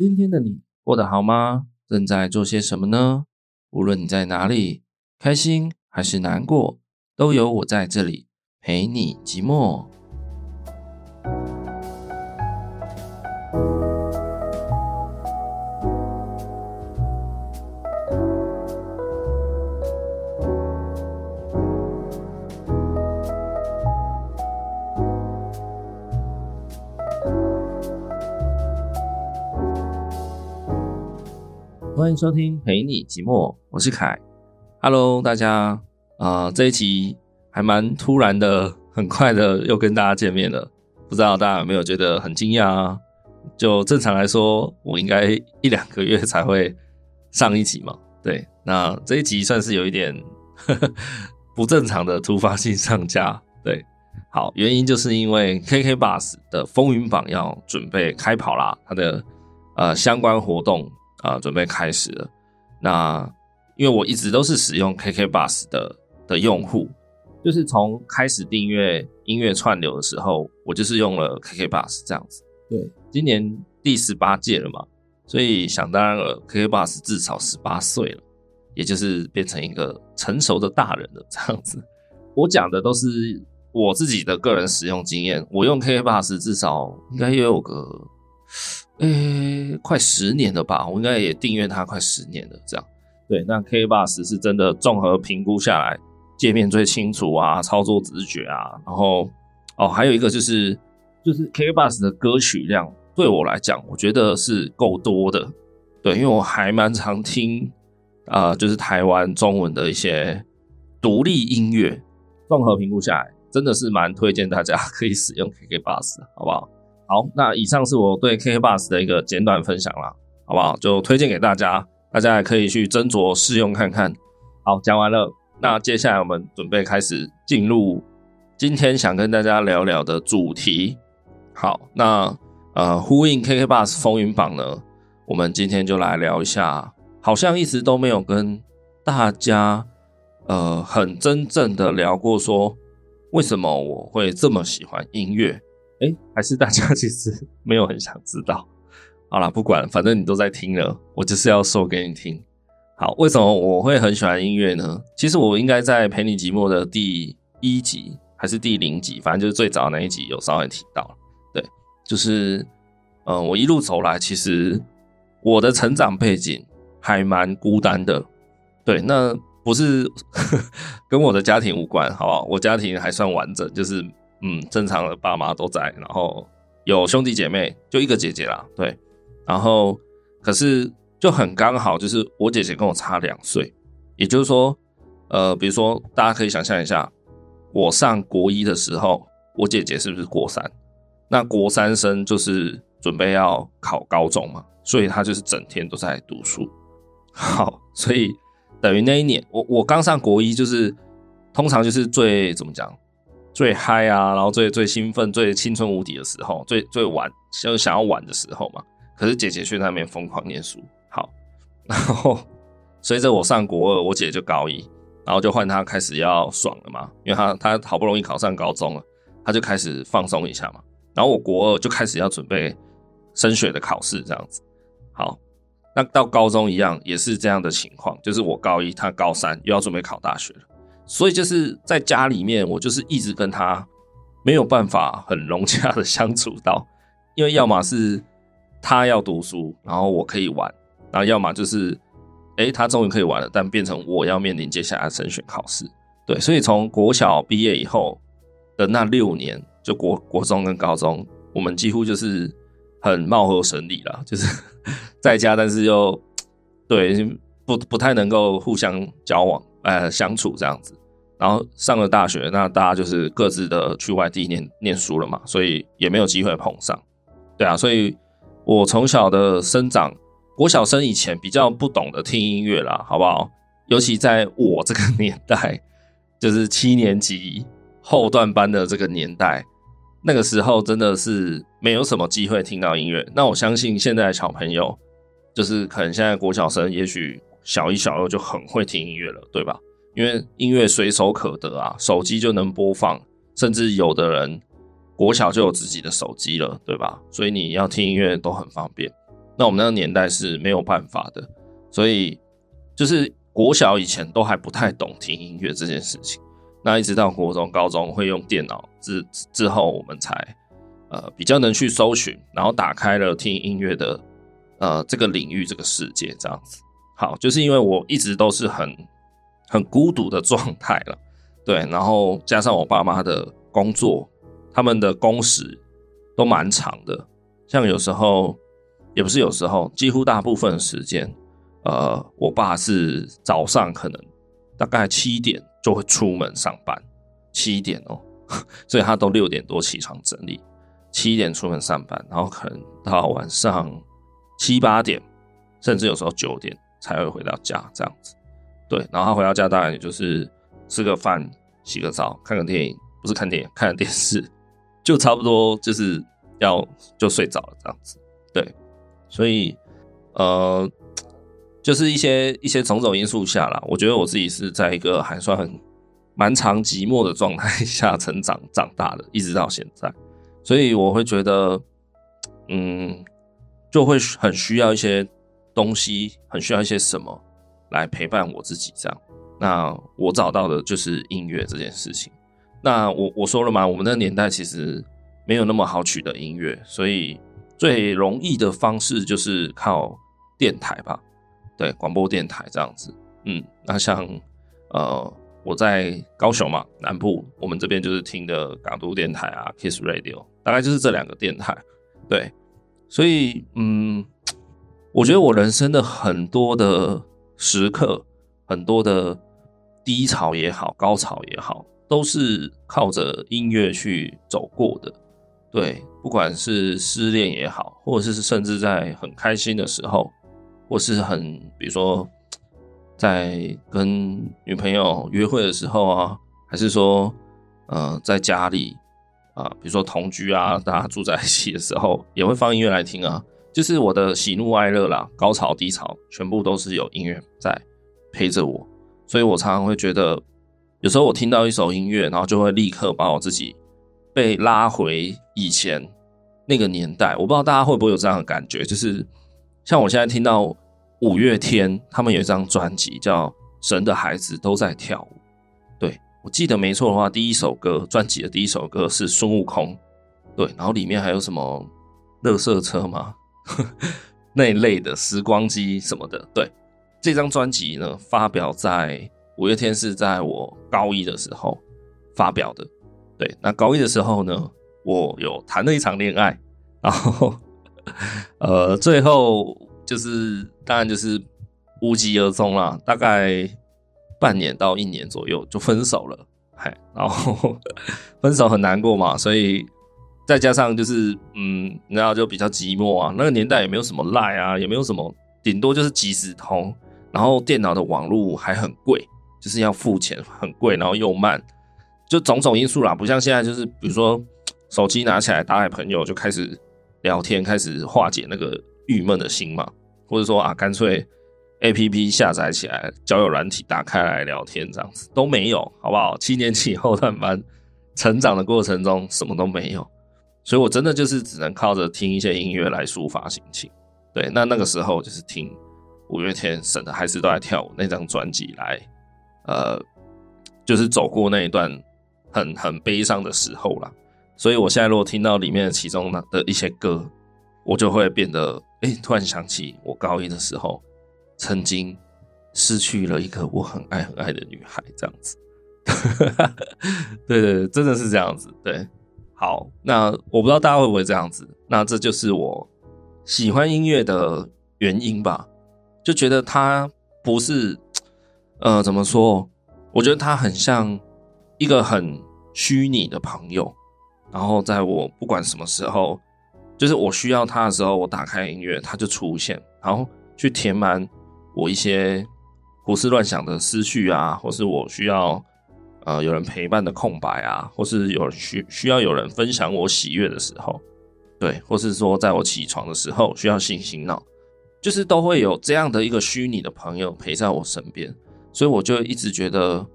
今天的你过得好吗？正在做些什么呢？无论你在哪里，开心还是难过，都有我在这里陪你寂寞。欢迎收听陪你寂寞，我是凯。Hello，大家啊、这一集还蛮突然的，很快的又跟大家见面了。不知道大家有没有觉得很惊讶啊？就正常来说，我应该一两个月才会上一集嘛。对，那这一集算是有一点呵 呵不正常的突发性上架。对，好，原因就是因为 KK Bus 的风云榜要准备开跑啦，它的呃相关活动。啊，准备开始了。那因为我一直都是使用 KK Bus 的的用户，就是从开始订阅音乐串流的时候，我就是用了 KK Bus 这样子。对，今年第十八届了嘛，所以想当然了，KK Bus 至少十八岁了，也就是变成一个成熟的大人了这样子。我讲的都是我自己的个人使用经验，我用 KK Bus 至少应该也有个。诶、快十年了吧？我应该也订阅它快十年了。这样，对，那 KKbus 是真的综合评估下来，界面最清楚啊，操作直觉啊，然后哦，还有一个就是，就是 KKbus 的歌曲量对我来讲，我觉得是够多的。对，因为我还蛮常听啊、就是台湾中文的一些独立音乐，综合评估下来，真的是蛮推荐大家 可以使用 KKBOX，好不好？好，那以上是我对 KK Bus 的一个简短分享啦，好不好？就推荐给大家，大家也可以去斟酌试用看看。好，讲完了，那接下来我们准备开始进入今天想跟大家聊聊的主题。好，那呃，呼应 KK Bus 风云榜呢，我们今天就来聊一下，好像一直都没有跟大家呃很真正的聊过，说为什么我会这么喜欢音乐。哎、还是大家其实 没有很想知道。好啦，不管，反正你都在听了，我就是要说给你听。好，为什么我会很喜欢音乐呢？其实我应该在陪你寂寞的第一集还是第零集，反正就是最早那一集有稍微提到。对，就是，嗯、呃，我一路走来，其实我的成长背景还蛮孤单的。对，那不是 跟我的家庭无关，好不好？我家庭还算完整，就是。嗯，正常的爸妈都在，然后有兄弟姐妹，就一个姐姐啦，对，然后可是就很刚好，就是我姐姐跟我差两岁，也就是说，呃，比如说大家可以想象一下，我上国一的时候，我姐姐是不是国三？那国三生就是准备要考高中嘛，所以她就是整天都在读书。好，所以等于那一年，我我刚上国一，就是通常就是最怎么讲？最嗨啊，然后最最兴奋、最青春无敌的时候，最最玩就想要玩的时候嘛。可是姐姐却在那边疯狂念书。好，然后随着我上国二，我姐就高一，然后就换她开始要爽了嘛，因为她她好不容易考上高中了，她就开始放松一下嘛。然后我国二就开始要准备升学的考试，这样子。好，那到高中一样也是这样的情况，就是我高一，她高三又要准备考大学了。所以就是在家里面，我就是一直跟他没有办法很融洽的相处到，因为要么是他要读书，然后我可以玩，然后要么就是，诶，他终于可以玩了，但变成我要面临接下来的升学考试。对，所以从国小毕业以后的那六年，就国国中跟高中，我们几乎就是很貌合神离了，就是 在家，但是又对不不太能够互相交往，呃，相处这样子。然后上了大学，那大家就是各自的去外地念念书了嘛，所以也没有机会碰上。对啊，所以我从小的生长，国小生以前比较不懂得听音乐啦，好不好？尤其在我这个年代，就是七年级后段班的这个年代，那个时候真的是没有什么机会听到音乐。那我相信现在小朋友，就是可能现在国小生，也许小一、小二就很会听音乐了，对吧？因为音乐随手可得啊，手机就能播放，甚至有的人国小就有自己的手机了，对吧？所以你要听音乐都很方便。那我们那个年代是没有办法的，所以就是国小以前都还不太懂听音乐这件事情。那一直到国中、高中会用电脑之之后，我们才呃比较能去搜寻，然后打开了听音乐的呃这个领域、这个世界这样子。好，就是因为我一直都是很很孤独的状态了，对，然后加上我爸妈的工作，他们的工时都蛮长的，像有时候也不是有时候，几乎大部分时间，呃，我爸是早上可能大概七点。就会出门上班，七点哦，所以他都六点多起床整理，七点出门上班，然后可能到晚上七八点，甚至有时候九点才会回到家这样子。对，然后他回到家大概也就是吃个饭、洗个澡、看个电影，不是看电影，看个电视，就差不多就是要就睡着了这样子。对，所以呃。就是一些一些种种因素下啦，我觉得我自己是在一个还算很蛮长寂寞的状态下成长长大的，一直到现在，所以我会觉得，嗯，就会很需要一些东西，很需要一些什么来陪伴我自己这样。那我找到的就是音乐这件事情。那我我说了嘛，我们那个年代其实没有那么好取得音乐，所以最容易的方式就是靠电台吧。对，广播电台这样子，嗯，那像呃，我在高雄嘛，南部，我们这边就是听的港都电台啊，Kiss Radio，大概就是这两个电台。对，所以嗯，我觉得我人生的很多的时刻，很多的低潮也好，高潮也好，都是靠着音乐去走过的。对，不管是失恋也好，或者是甚至在很开心的时候。或是很，比如说，在跟女朋友约会的时候啊，还是说，呃，在家里啊，比如说同居啊，大家住在一起的时候，也会放音乐来听啊。就是我的喜怒哀乐啦，高潮低潮，全部都是有音乐在陪着我。所以我常常会觉得，有时候我听到一首音乐，然后就会立刻把我自己被拉回以前那个年代。我不知道大家会不会有这样的感觉，就是。像我现在听到五月天，他们有一张专辑叫《神的孩子都在跳舞》。对，我记得没错的话，第一首歌专辑的第一首歌是孙悟空。对，然后里面还有什么垃圾车吗？那一类的时光机什么的。对，这张专辑呢，发表在五月天是在我高一的时候发表的。对，那高一的时候呢，我有谈了一场恋爱，然后。呃，最后就是当然就是无疾而终啦，大概半年到一年左右就分手了，嗨，然后 分手很难过嘛，所以再加上就是嗯，然后就比较寂寞啊。那个年代也没有什么赖啊，也没有什么，顶多就是即时通，然后电脑的网络还很贵，就是要付钱，很贵，然后又慢，就种种因素啦，不像现在就是比如说手机拿起来打给朋友就开始。聊天开始化解那个郁闷的心嘛，或者说啊，干脆 APP 下载起来，交友软体打开来聊天，这样子都没有，好不好？七年级后段班成长的过程中，什么都没有，所以我真的就是只能靠着听一些音乐来抒发心情。对，那那个时候就是听五月天《省的还是都在跳舞》那张专辑来，呃，就是走过那一段很很悲伤的时候啦。所以，我现在如果听到里面的其中的一些歌，我就会变得，哎、欸，突然想起我高一的时候，曾经失去了一个我很爱很爱的女孩，这样子。对对对，真的是这样子。对，好，那我不知道大家会不会这样子。那这就是我喜欢音乐的原因吧，就觉得它不是，呃，怎么说？我觉得它很像一个很虚拟的朋友。然后在我不管什么时候，就是我需要他的时候，我打开音乐，他就出现，然后去填满我一些胡思乱想的思绪啊，或是我需要呃有人陪伴的空白啊，或是有需需要有人分享我喜悦的时候，对，或是说在我起床的时候需要醒醒脑，就是都会有这样的一个虚拟的朋友陪在我身边，所以我就一直觉得，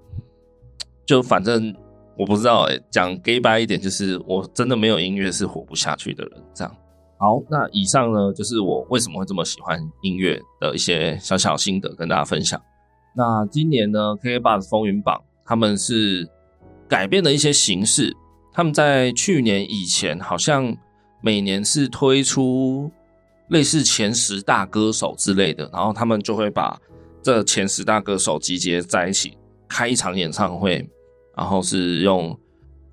就反正。我不知道诶、讲 gay 掰一点，就是我真的没有音乐是活不下去的人，这样。好，那以上呢就是我为什么会这么喜欢音乐的一些小小心得跟大家分享。那今年呢，KKBOX 风云榜他们是改变了一些形式，他们在去年以前好像每年是推出类似前十大歌手之类的，然后他们就会把这前十大歌手集结在一起开一场演唱会，然后是用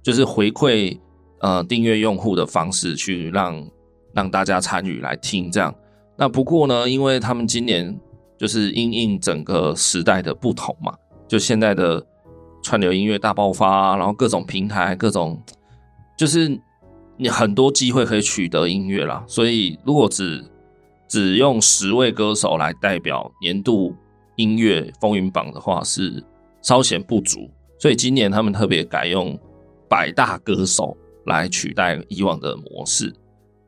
就是回馈呃订阅用户的方式去让。让大家参与来听这样，那不过呢，因为他们今年就是因应整个时代的不同嘛，就现在的串流音乐大爆发，然后各种平台、各种就是你很多机会可以取得音乐啦，所以如果只只用十位歌手来代表年度音乐风云榜的话，是稍显不足，所以今年他们特别改用百大歌手来取代以往的模式。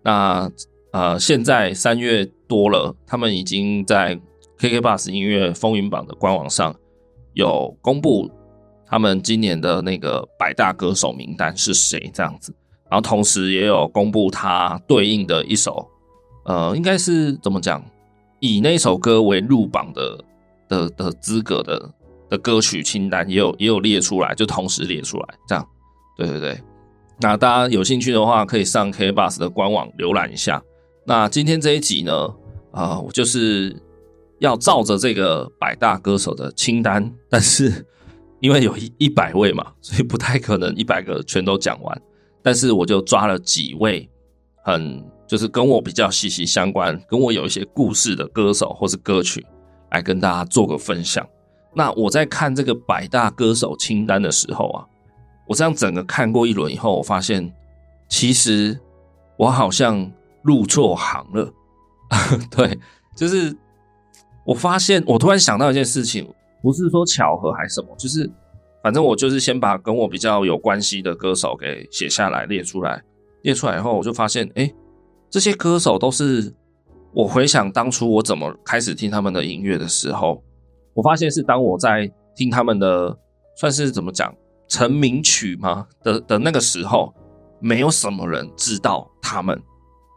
那呃，现在三月多了，他们已经在 KKBOX 音乐风云榜的官网上有公布他们今年的那个百大歌手名单是谁这样子，然后同时也有公布他对应的一首，呃，应该是怎么讲，以那首歌为入榜的的的资格的的歌曲清单也有也有列出来，就同时列出来这样，对对对。那大家有兴趣的话，可以上 KBOX 的官网浏览一下。那今天这一集呢，啊、我就是要照着这个百大歌手的清单，但是因为有一一百位嘛，所以不太可能一百个全都讲完。但是我就抓了几位很就是跟我比较息息相关、跟我有一些故事的歌手或是歌曲，来跟大家做个分享。那我在看这个百大歌手清单的时候啊。我这样整个看过一轮以后，我发现其实我好像入错行了。对，就是我发现我突然想到一件事情，不是说巧合还是什么，就是反正我就是先把跟我比较有关系的歌手给写下来列出来，列出来以后，我就发现，哎，这些歌手都是我回想当初我怎么开始听他们的音乐的时候，我发现是当我在听他们的，算是怎么讲？成名曲吗？的的那个时候，没有什么人知道他们，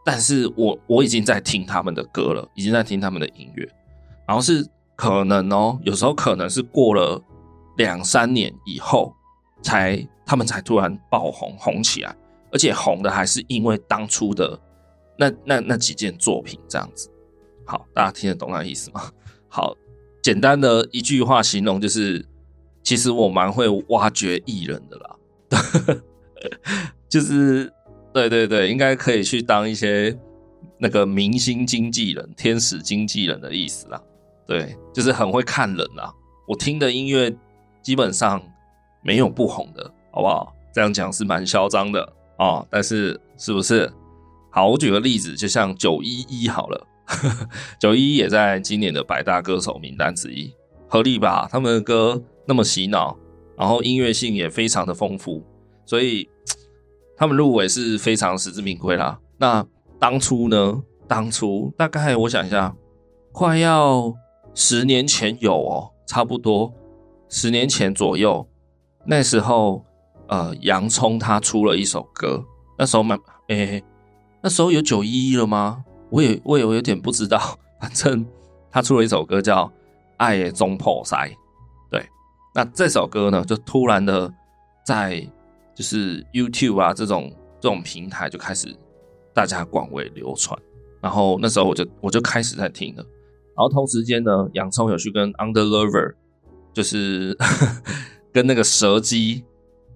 但是我我已经在听他们的歌了，已经在听他们的音乐，然后是可能哦，有时候可能是过了两三年以后，才他们才突然爆红红起来，而且红的还是因为当初的那那那几件作品这样子。好，大家听得懂那意思吗？好，简单的一句话形容就是。其实我蛮会挖掘艺人的啦，就是对对对，应该可以去当一些那个明星经纪人、天使经纪人的意思啦。对，就是很会看人啦。我听的音乐基本上没有不红的，好不好？这样讲是蛮嚣张的哦，但是是不是？好，我举个例子，就像九一一好了，九一一也在今年的百大歌手名单之一，合理吧？他们的歌。那么洗脑，然后音乐性也非常的丰富，所以 他们入围是非常实至名归啦。那当初呢？当初大概我想一下，快要十年前有哦，差不多十年前左右。那时候，呃，洋葱他出了一首歌，那时候蛮，诶，那时候有九一一了吗？我也我也有点不知道，反正他出了一首歌叫《爱的总铺师》。那这首歌呢，就突然的在就是 YouTube 啊这种这种平台就开始大家广为流传，然后那时候我就我就开始在听了，然后同时间呢，洋葱有去跟 Under Lover，就是 跟那个蛇姬，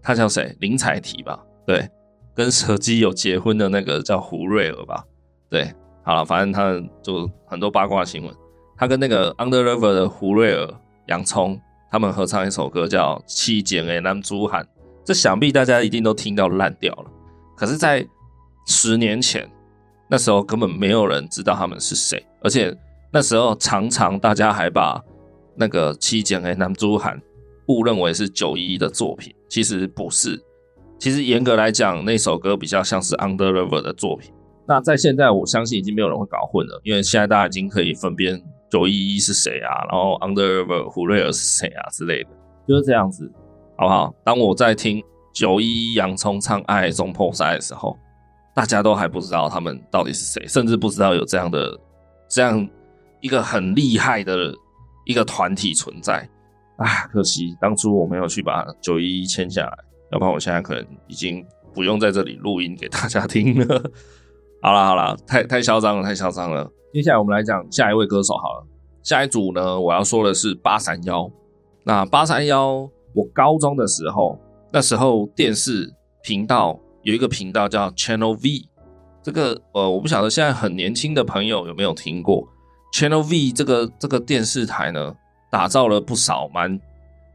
他叫谁？林采缇吧？对，跟蛇姬有结婚的那个叫胡瑞尔吧？对，好了，反正他就很多八卦新闻，他跟那个 Under Lover 的胡瑞尔洋葱。他们合唱一首歌叫《七剪的男猪汉》，这想必大家一定都听到烂掉了。可是，在十年前，那时候根本没有人知道他们是谁，而且那时候常常大家还把那个《七剪的男子汉》误认为是九一一的作品，其实不是。其实严格来讲，那首歌比较像是 Under Lover 的作品。那在现在，我相信已经没有人会搞混了，因为现在大家已经可以分辨。九一一是谁啊？然后 Undercover 胡瑞尔是谁啊？之类的，就是这样子，好不好？当我在听九一一洋葱唱《爱中破塞》的时候，大家都还不知道他们到底是谁，甚至不知道有这样的这样一个很厉害的一个团体存在。啊，可惜当初我没有去把九一一签下来，要不然我现在可能已经不用在这里录音给大家听了。好了好了，太太嚣张了，太嚣张了。接下来我们来讲下一位歌手好了。下一组呢，我要说的是八三幺。那八三幺，我高中的时候，那时候电视频道有一个频道叫 Channel V，这个呃，我不晓得现在很年轻的朋友有没有听过 Channel V 这个这个电视台呢？打造了不少蛮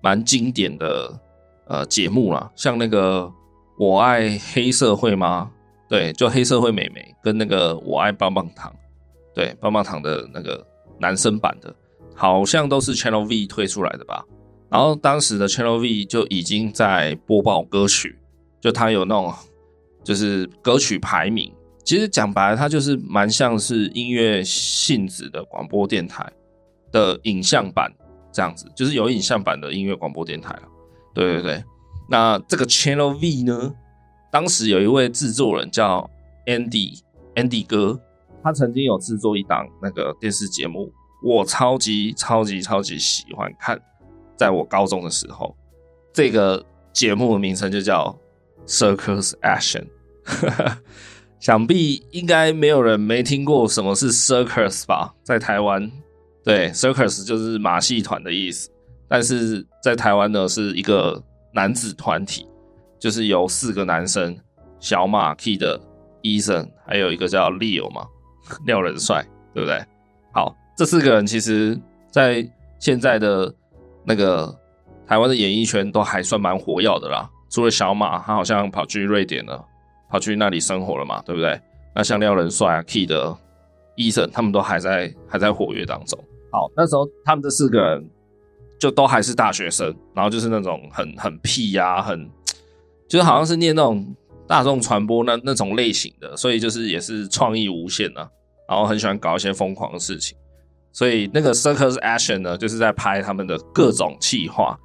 蛮经典的呃节目啦，像那个我爱黑社会吗？对，就黑社会美眉跟那个我爱棒棒糖，对，棒棒糖的那个男生版的，好像都是 Channel V 推出来的吧。然后当时的 Channel V 就已经在播报歌曲，就它有那种就是歌曲排名，其实讲白了，它就是蛮像是音乐性质的广播电台的影像版。这样子就是有影像版的音乐广播电台了，对对对。那这个 Channel V 呢，当时有一位制作人叫 Andy Andy 哥，他曾经有制作一档那个电视节目，我超级超级超级喜欢看。在我高中的时候，这个节目的名称就叫 Circus Action。想必应该没有人没听过什么是 Circus 吧，在台湾。对，circus 就是马戏团的意思，但是在台湾呢是一个男子团体，就是由四个男生，小马、Kid、Eason，还有一个叫 Leo 嘛，廖仁帅，对不对？好，这四个人其实在现在的那个台湾的演艺圈都还算蛮活跃的啦。除了小马，他好像跑去瑞典了，跑去那里生活了嘛，对不对？那像廖仁帅啊、Key 的、Eason，他们都还在还在活跃当中。好，那时候他们这四个人就都还是大学生，然后就是那种很很屁呀、啊，很就是好像是念那种大众传播那那种类型的，所以就是也是创意无限啊，然后很喜欢搞一些疯狂的事情。所以那个 Circus Action 呢，就是在拍他们的各种企划。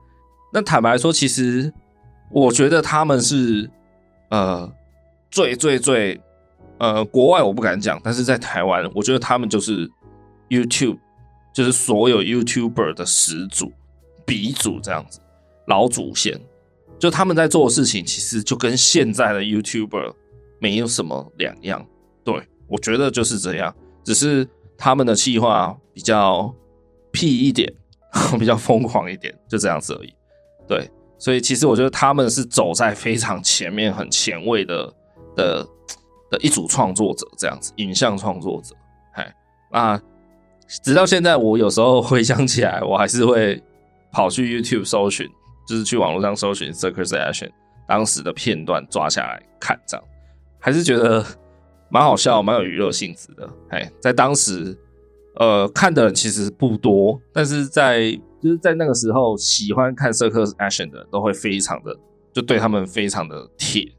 那坦白说，其实我觉得他们是呃最最最呃国外我不敢讲，但是在台湾，我觉得他们就是 YouTube。就是所有 YouTuber 的始祖、鼻祖这样子，老祖先，就他们在做的事情，其实就跟现在的 YouTuber 没有什么两样。对，我觉得就是这样，只是他们的计划比较屁一点，比较疯狂一点，就这样子而已。对，所以其实我觉得他们是走在非常前面、很前卫的的的一组创作者，这样子，影像创作者。哎，那。直到现在，我有时候回想起来，我还是会跑去 YouTube 搜寻，就是去网络上搜寻 Circus Action 当时的片段抓下来看，这样还是觉得蛮好笑，蛮有娱乐性质的。哎，在当时，呃，看的人其实不多，但是在就是在那个时候，喜欢看 Circus Action 的都会非常的，就对他们非常的铁，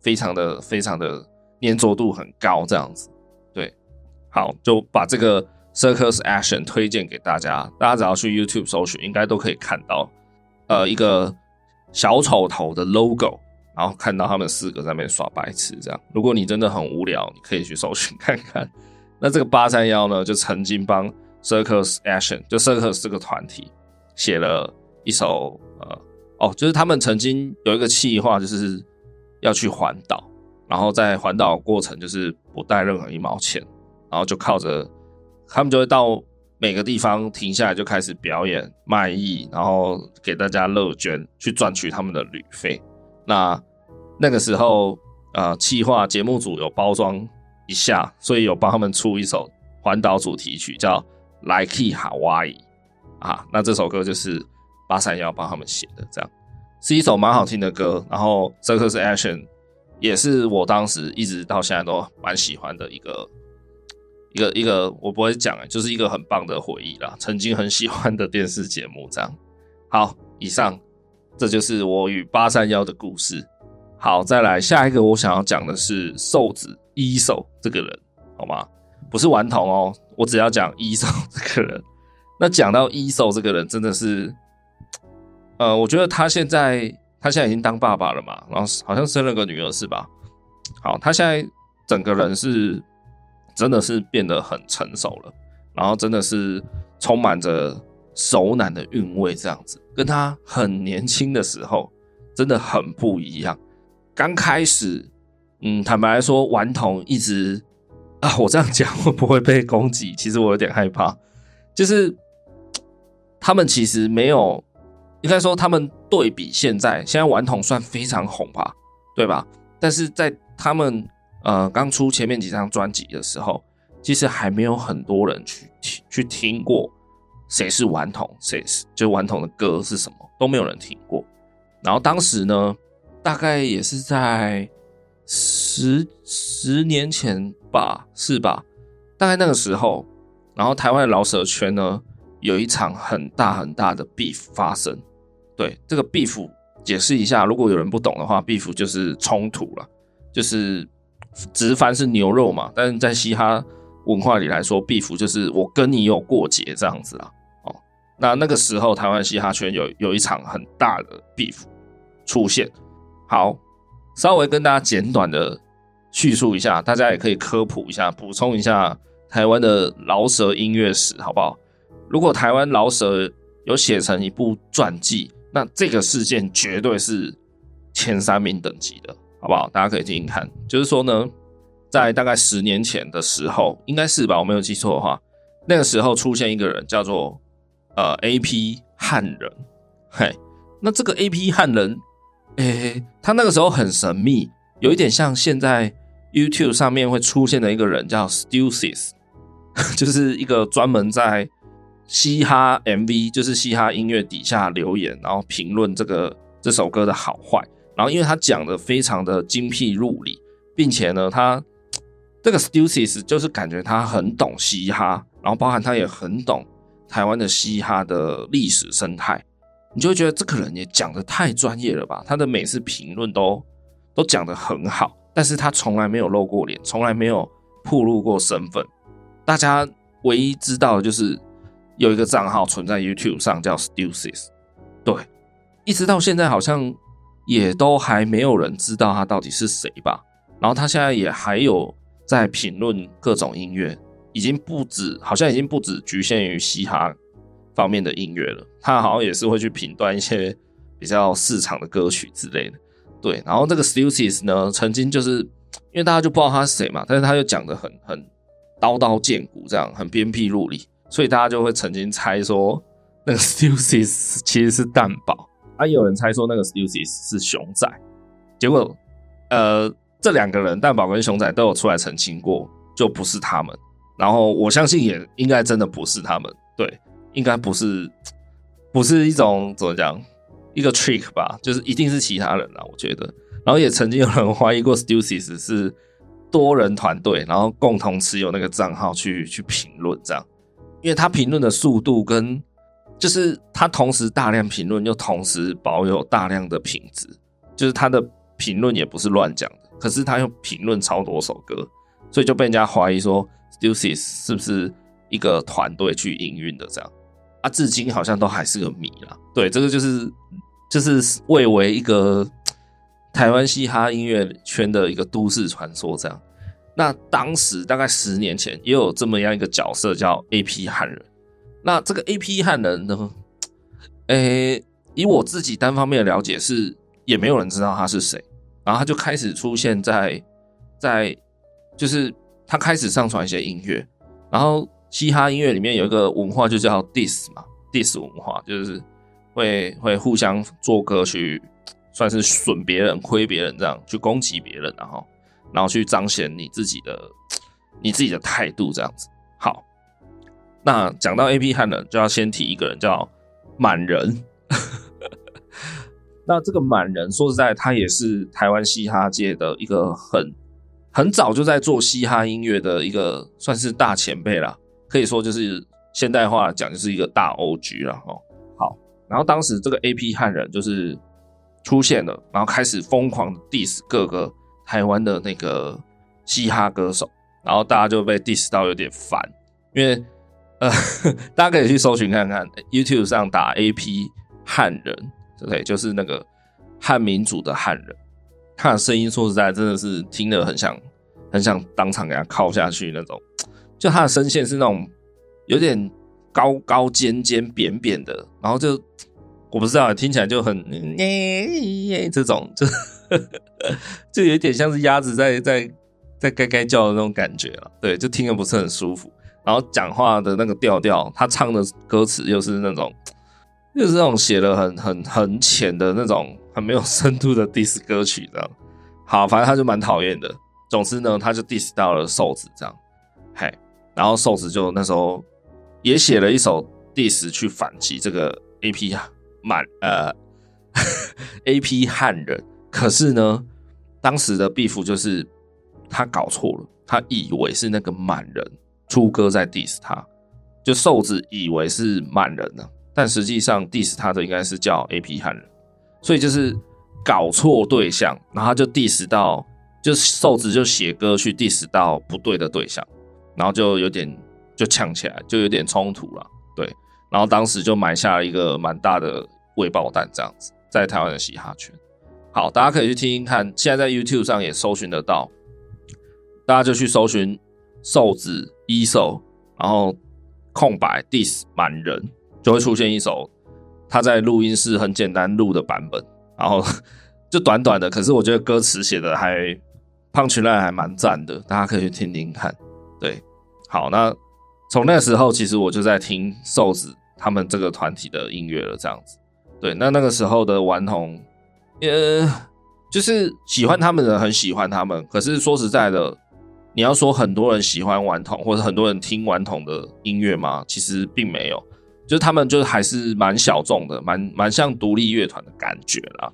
非常的非常的粘着度很高，这样子。对，好，就把这个。Circus Action 推荐给大家，大家只要去 YouTube 搜寻，应该都可以看到，呃，一个小丑头的 logo，然后看到他们四个在那边耍白痴这样。如果你真的很无聊，你可以去搜寻看看。那这个八三幺呢，就曾经帮 Circus Action 就 Circus 这个团体写了一首，呃，哦，就是他们曾经有一个企划，就是要去环岛，然后在环岛过程就是不带任何一毛钱，然后就靠着。他们就会到每个地方停下来，就开始表演卖艺，然后给大家乐捐，去赚取他们的旅费。那那个时候，呃，企划节目组有包装一下，所以有帮他们出一首环岛主题曲，叫《来去哈哇伊》啊。那这首歌就是八三夭帮他们写的，这样是一首蛮好听的歌。然后《Circus Action》也是我当时一直到现在都蛮喜欢的一个。一个一个我不会讲哎，就是一个很棒的回忆啦，曾经很喜欢的电视节目这样。好，以上这就是我与八三夭的故事。好，再来下一个我想要讲的是瘦子 E.SO 这个人，好吗？不是顽童哦，我只要讲 E.SO 这个人。那讲到 E.SO 这个人，真的是，呃，我觉得他现在他现在已经当爸爸了嘛，然后好像生了个女儿是吧？好，他现在。整个人是真的是变得很成熟了，然后真的是充满着熟男的韵味，这样子跟他很年轻的时候真的很不一样。刚开始，嗯，坦白来说，顽童一直啊，我这样讲会不会被攻击？其实我有点害怕，就是他们其实没有，应该说他们对比现在，现在顽童算非常红吧，对吧？但是在他们呃刚出前面几张专辑的时候，其实还没有很多人去听去听过谁是顽童，谁是就顽童的歌是什么都没有人听过。然后当时呢，大概也是在十十年前吧，是吧？大概那个时候，然后台湾的饶舌圈呢有一场很大很大的 beef 发生。对，这个 beef。解释一下，如果有人不懂的话，beef 就是冲突了，就是直翻是牛肉嘛，但是在嘻哈文化里来说，beef 就是我跟你有过节这样子啦。哦，那那个时候台湾嘻哈圈有有一场很大的 beef 出现。好，稍微跟大家简短的叙述一下，大家也可以科普一下，补充一下台湾的饶舌音乐史，好不好？如果台湾饶舌有写成一部传记。那这个事件绝对是前三名等级的，好不好？大家可以听听看。就是说呢，在大概十年前的时候，应该是吧？我没有记错的话，那个时候出现一个人叫做呃 AP 汉人，嘿，那这个 AP 汉人，诶，他那个时候很神秘，有一点像现在 YouTube 上面会出现的一个人叫 Stussy，就是一个专门在。嘻哈 MV 就是嘻哈音乐底下留言，然后评论这个这首歌的好坏。然后因为他讲的非常的精辟入理，并且呢，他这个 Stussy 就是感觉他很懂嘻哈，然后包含他也很懂台湾的嘻哈的历史生态，你就会觉得这个人也讲的太专业了吧？他的每次评论都都讲的很好，但是他从来没有露过脸，从来没有暴露过身份。大家唯一知道的就是。有一个账号存在 YouTube 上，叫 Stussy，对，一直到现在好像也都还没有人知道他到底是谁吧。然后他现在也还有在评论各种音乐，已经不止，好像已经不止局限于嘻哈方面的音乐了。他好像也是会去评断一些比较市场的歌曲之类的。对，然后这个 Stussy 呢，曾经就是因为大家就不知道他是谁嘛，但是他又讲的很很刀刀见骨，这样很鞭辟入里。所以大家就会曾经猜说，那个 Stussy 其实是蛋堡，啊，有人猜说那个 Stussy 是熊仔，结果，呃，这两个人蛋堡跟熊仔都有出来澄清过，就不是他们。然后我相信也应该真的不是他们，对，应该不是，不是一种怎么讲，一个 trick 吧，就是一定是其他人啦，我觉得。然后也曾经有人怀疑过 Stussy 是多人团队，然后共同持有那个账号去去评论这样。因为他评论的速度跟，就是他同时大量评论，又同时保有大量的品质，就是他的评论也不是乱讲的，可是他又评论超多首歌，所以就被人家怀疑说 Stussy 是不是一个团队去营运的这样啊？至今好像都还是个谜啦。对，这个就是就是蔚为一个台湾嘻哈音乐圈的一个都市传说这样。那当时大概十年前也有这么样一个角色叫 AP 汉人。那这个 AP 汉人呢，诶、以我自己单方面的了解是，也没有人知道他是谁。然后他就开始出现在在，就是他开始上传一些音乐。然后嘻哈音乐里面有一个文化就叫 diss 嘛，diss 文化就是会会互相做歌去，算是损别人、亏别人这样去攻击别人，然后。然后去彰显你自己的你自己的态度，这样子。好，那讲到 AP 汉人，就要先提一个人叫满人。那这个满人，说实在，他也是台湾嘻哈界的一个很很早就在做嘻哈音乐的一个算是大前辈啦，可以说就是现代化讲就是一个大 OG 了哦。好，然后当时这个 AP 汉人就是出现了，然后开始疯狂的 diss 各个。台湾的那个嘻哈歌手，然后大家就被 diss 到有点烦，因为呃，大家可以去搜寻看看，YouTube 上打 AP 汉人，对不对？就是那个汉民族的汉人，他的声音说实在真的是听得很想很想当场给他靠下去那种。就他的声线是那种有点高高尖尖扁扁的，然后就我不知道，听起来就很这种，就 就有点像是鸭子在在在该该叫的那种感觉了。对，就听着不是很舒服。然后讲话的那个调调，他唱的歌词又是那种，又是那种写的很很很浅的那种很没有 深度的 diss 歌曲，这样。好，反正他就蛮讨厌的。总之呢，他就 diss 到了瘦子这样，嘿。然后瘦子就那时候也写了一首 diss 去反击这个 A P 满呃 A P 汉人，可是呢，当时的 beef 就是他搞错了，他以为是那个满人出哥在 diss 他，就瘦子以为是满人呢，但实际上 diss 他的应该是叫 A P 汉人，所以就是搞错对象，然后就 diss 到，就瘦子就写歌去 diss 到不对的对象。然后就有点就呛起来，就有点冲突了，对。然后当时就埋下了一个蛮大的未爆弹，这样子，在台湾的嘻哈圈。好，大家可以去听听看，现在在 YouTube 上也搜寻得到，大家就去搜寻瘦子 E-SO，然后空白 diss 满人，就会出现一首他在录音室很简单录的版本，然后 就短短的，可是我觉得歌词写的还 punchline 还蛮赞的，大家可以去听听看。对，好，那从那时候，其实我就在听瘦子他们这个团体的音乐了，这样子。对，那那个时候的顽童，呃，就是喜欢他们的人很喜欢他们，可是说实在的，你要说很多人喜欢顽童，或者很多人听顽童的音乐吗？其实并没有，就是他们就是还是蛮小众的，蛮蛮像独立乐团的感觉啦。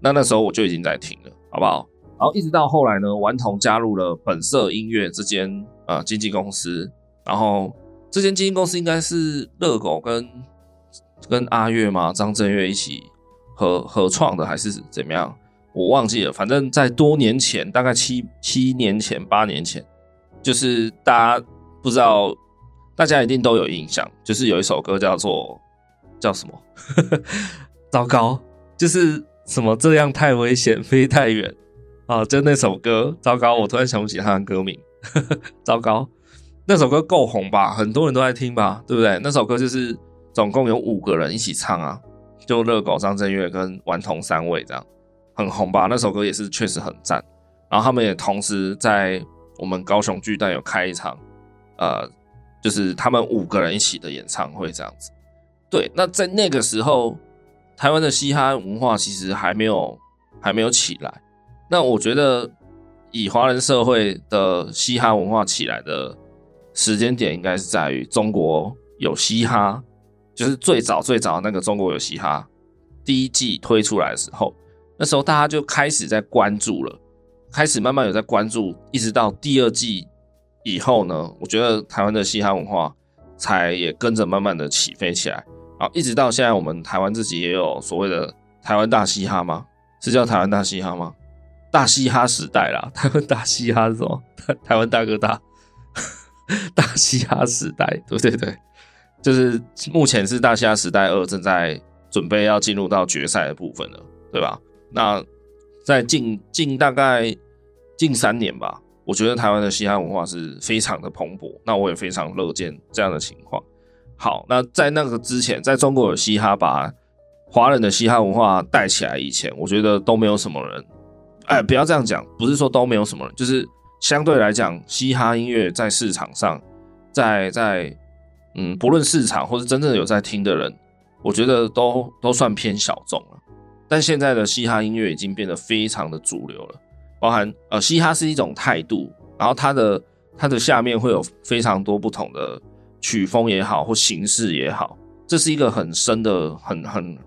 那那时候我就已经在听了，好不好？然后一直到后来呢，顽童加入了本色音乐这间呃经纪公司，然后这间经纪公司应该是热狗跟跟阿月嘛，张震岳一起合合创的还是怎么样？我忘记了。反正在多年前，大概七七年前、八年前，就是大家不知道，大家一定都有印象，就是有一首歌叫做叫什么？糟糕，就是什么这样太危险，飞太远。啊，就那首歌，糟糕！我突然想不起他的歌名，糟糕。那首歌够红吧？很多人都在听吧，对不对？那首歌就是总共有五个人一起唱啊，就热狗、张震岳跟顽童三位这样，很红吧？那首歌也是确实很赞。然后他们也同时在我们高雄巨蛋有开一场，呃，就是他们五个人一起的演唱会这样子。对，那在那个时候，台湾的嘻哈文化其实还没有还没有起来。那我觉得，以华人社会的嘻哈文化起来的时间点，应该是在于中国有嘻哈，就是最早最早那个中国有嘻哈第一季推出来的时候，那时候大家就开始在关注了，开始慢慢有在关注，一直到第二季以后呢，我觉得台湾的嘻哈文化才也跟着慢慢的起飞起来，然后一直到现在，我们台湾自己也有所谓的台湾大嘻哈吗？是叫台湾大嘻哈吗？大嘻哈时代啦，台湾大嘻哈是什么？台台湾大哥大，大嘻哈时代，对对对，就是目前是大嘻哈时代二正在准备要进入到决赛的部分了，对吧？那在近近大概近三年吧，我觉得台湾的嘻哈文化是非常的蓬勃，那我也非常乐见这样的情况。好，那在那个之前，在中国有嘻哈把华人的嘻哈文化带起来以前，我觉得都没有什么人。哎，不要这样讲，不是说都没有什么人，就是相对来讲，嘻哈音乐在市场上，在在嗯，不论市场或是真正有在听的人，我觉得都都算偏小众了。但现在的嘻哈音乐已经变得非常的主流了，包含呃，嘻哈是一种态度，然后它的它的下面会有非常多不同的曲风也好，或形式也好，这是一个很深的、很很。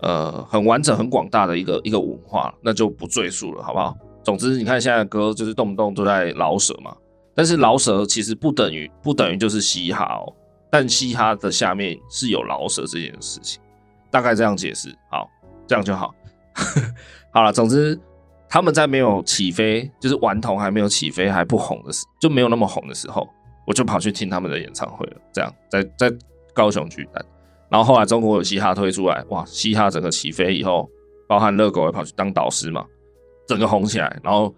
呃，很完整、很广大的一个一个文化，那就不赘述了，好不好？总之，你看现在歌就是动不动都在饶舌嘛，但是饶舌其实不等于不等于就是嘻哈哦，但嘻哈的下面是有饶舌这件事情，大概这样解释，好，这样就好。好了，总之他们在没有起飞，就是顽童还没有起飞还不红的时，就没有那么红的时候，我就跑去听他们的演唱会了，这样在在高雄举办。然后后来中国有嘻哈推出来，哇，嘻哈整个起飞以后，包含热狗也跑去当导师嘛，整个红起来。然后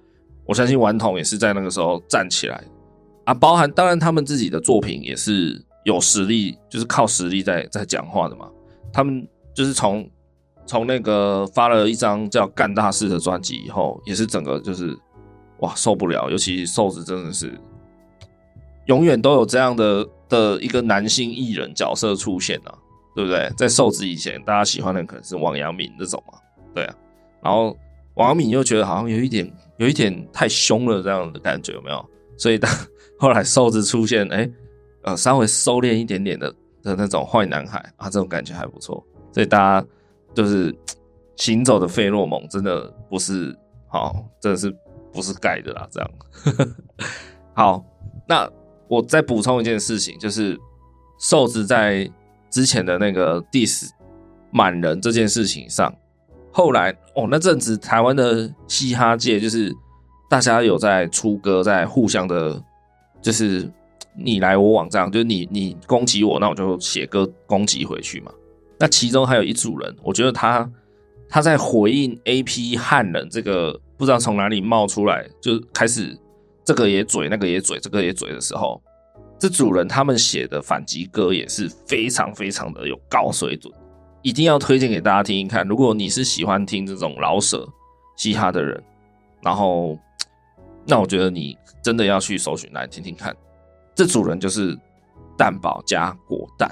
我相信顽童也是在那个时候站起来啊，包含当然他们自己的作品也是有实力，就是靠实力在在讲话的嘛。他们就是从从那个发了一张叫《干大事》的专辑以后，也是整个就是哇受不了，尤其瘦子真的是永远都有这样的的一个男性艺人角色出现啊，对不对？在瘦子以前，大家喜欢的可能是王阳明这种嘛，对啊，然后。王阳明又觉得好像有一点，有一点太凶了这样的感觉，有没有？所以当 后来瘦子出现，哎、呃，稍微收敛一点点的的那种坏男孩啊，这种感觉还不错。所以大家就是 行走的费洛蒙，真的不是好，真的是不是盖的啦。这样 好，那我再补充一件事情，就是瘦子在之前的那个 diss 满人这件事情上。后来哦，那阵子台湾的嘻哈界就是大家有在出歌，在互相的，就是你来我往这样，就是你你攻击我，那我就写歌攻击回去嘛。那其中还有一组人，我觉得他他在回应 AP 汉人这个不知道从哪里冒出来，就开始这个也嘴，那个也嘴，这个也嘴的时候，这组人他们写的反击歌也是非常非常的有高水准。一定要推荐给大家听一看。如果你是喜欢听这种老舍嘻哈的人，然后 那我觉得你真的要去搜寻来听听看。这组人就是蛋堡加果蛋，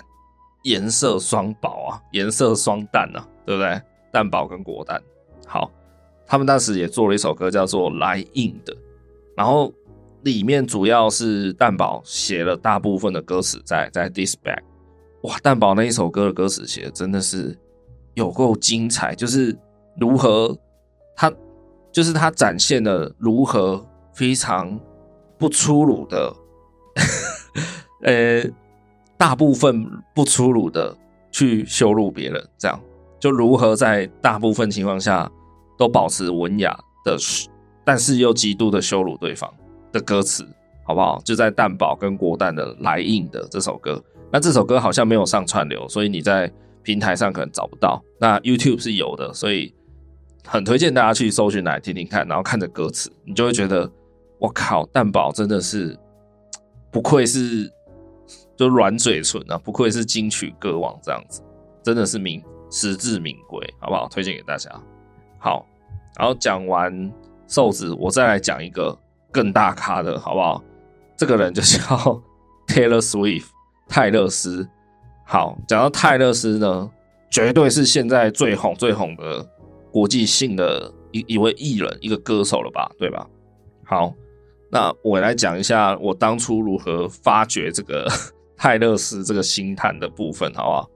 颜色双宝啊，颜色双蛋啊，对不对？蛋堡跟果蛋，好，他们当时也做了一首歌叫做《来硬的》，然后里面主要是蛋堡写了大部分的歌词在在 diss back。哇，蛋堡那一首歌的歌词写的真的是有够精彩，就是如何他就是他展现了如何非常不粗鲁的，呃，大部分不粗鲁的去羞辱别人，这样就如何在大部分情况下都保持文雅的，但是又极度的羞辱对方的歌词，好不好？就在蛋堡跟国蛋的来硬的这首歌。那这首歌好像没有上串流，所以你在平台上可能找不到。那 YouTube 是有的，所以很推荐大家去搜寻来听听看，然后看着歌词，你就会觉得，我靠，蛋堡真的是不愧是就软嘴唇啊，不愧是金曲歌王这样子，真的是名实至名归，好不好？推荐给大家。好，然后讲完瘦子，我再来讲一个更大咖的，好不好？这个人就叫 Taylor Swift。泰勒斯，好，讲到泰勒斯呢，绝对是现在最红最红的国际性的一一位艺人，一个歌手了吧，对吧？好，那我来讲一下我当初如何发掘这个 泰勒斯这个星探的部分，好不好？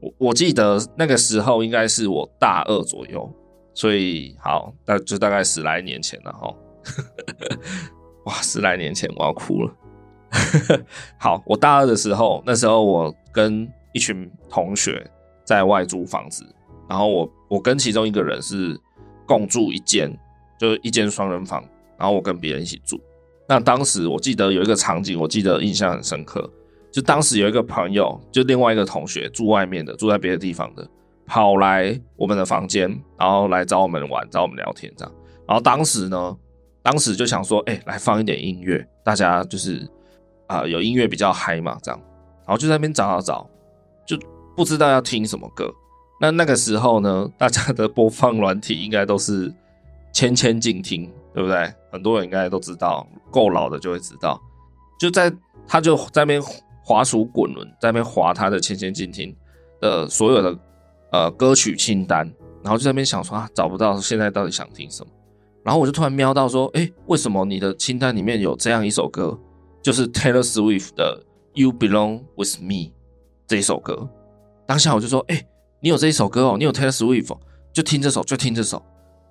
我我记得那个时候应该是我大二左右，所以好，那就大概十来年前了哈。哇，十来年前我要哭了。好，我大二的时候，那时候我跟一群同学在外租房子，然后我我跟其中一个人是共住一间，就是一间双人房，然后我跟别人一起住。那当时我记得有一个场景，我记得印象很深刻，就当时有一个朋友，就另外一个同学住外面的，住在别的地方的，跑来我们的房间，然后来找我们玩，找我们聊天这样。然后当时呢，当时就想说，哎、来放一点音乐，大家就是。啊，有音乐比较嗨嘛，这样，然后就在那边找找找，就不知道要听什么歌。那那个时候呢，大家的播放软体应该都是千千静听，对不对？很多人应该都知道，够老的就会知道。就在他就在那边滑鼠滚轮，在那边滑他的千千静听的所有的呃歌曲清单，然后就在那边想说啊，找不到现在到底想听什么。然后我就突然瞄到说，哎，为什么你的清单里面有这样一首歌？就是 Taylor Swift 的《You Belong with Me》这一首歌，当下我就说：“哎、你有这一首歌哦，你有 Taylor Swift，就听这首，就听这首。”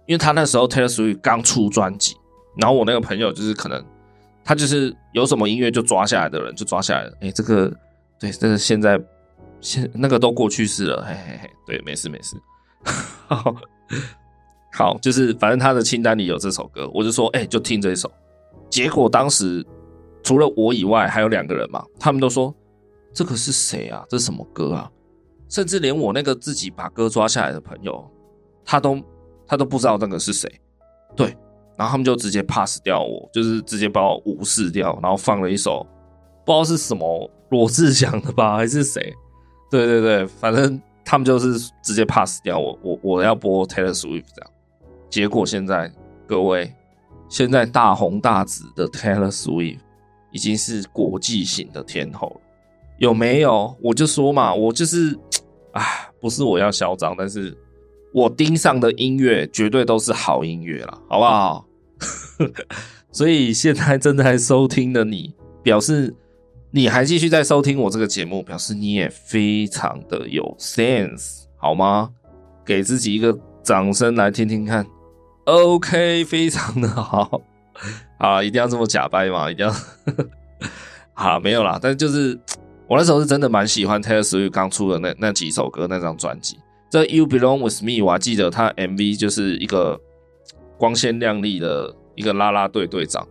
因为他那时候 Taylor Swift 刚出专辑，然后我那个朋友就是可能他就是有什么音乐就抓下来的人，就抓下来了。哎、这个对，这个现在现那个都过去式了，嘿嘿嘿，对，没事没事。好，好，就是反正他的清单里有这首歌，我就说：“哎、就听这一首。”结果当时。除了我以外，还有两个人嘛，他们都说这个是谁啊？这是什么歌啊？甚至连我那个自己把歌抓下来的朋友，他都他都不知道那个是谁。对，然后他们就直接 pass 掉我，就是直接把我无视掉，然后放了一首不知道是什么罗志祥的吧，还是谁？对对对，反正他们就是直接 pass 掉我，我我要播 Taylor Swift 这样。结果现在各位，现在大红大紫的 Taylor Swift 已经是国际型的天后了，有没有？我就说嘛，我就是，啊，不是我要嚣张，但是我盯上的音乐绝对都是好音乐了，好不好？所以现在正在收听的你，表示你还继续在收听我这个节目，表示你也非常的有 sense，好吗？给自己一个掌声来听听看。OK，非常的好，啊，一定要这么假掰吗？一定要，好，没有啦。但就是我那时候是真的蛮喜欢 Taylor Swift 刚出的那那几首歌，那张专辑。这 You Belong With Me，我还记得他 MV 就是一个光鲜亮丽的一个啦啦队队长，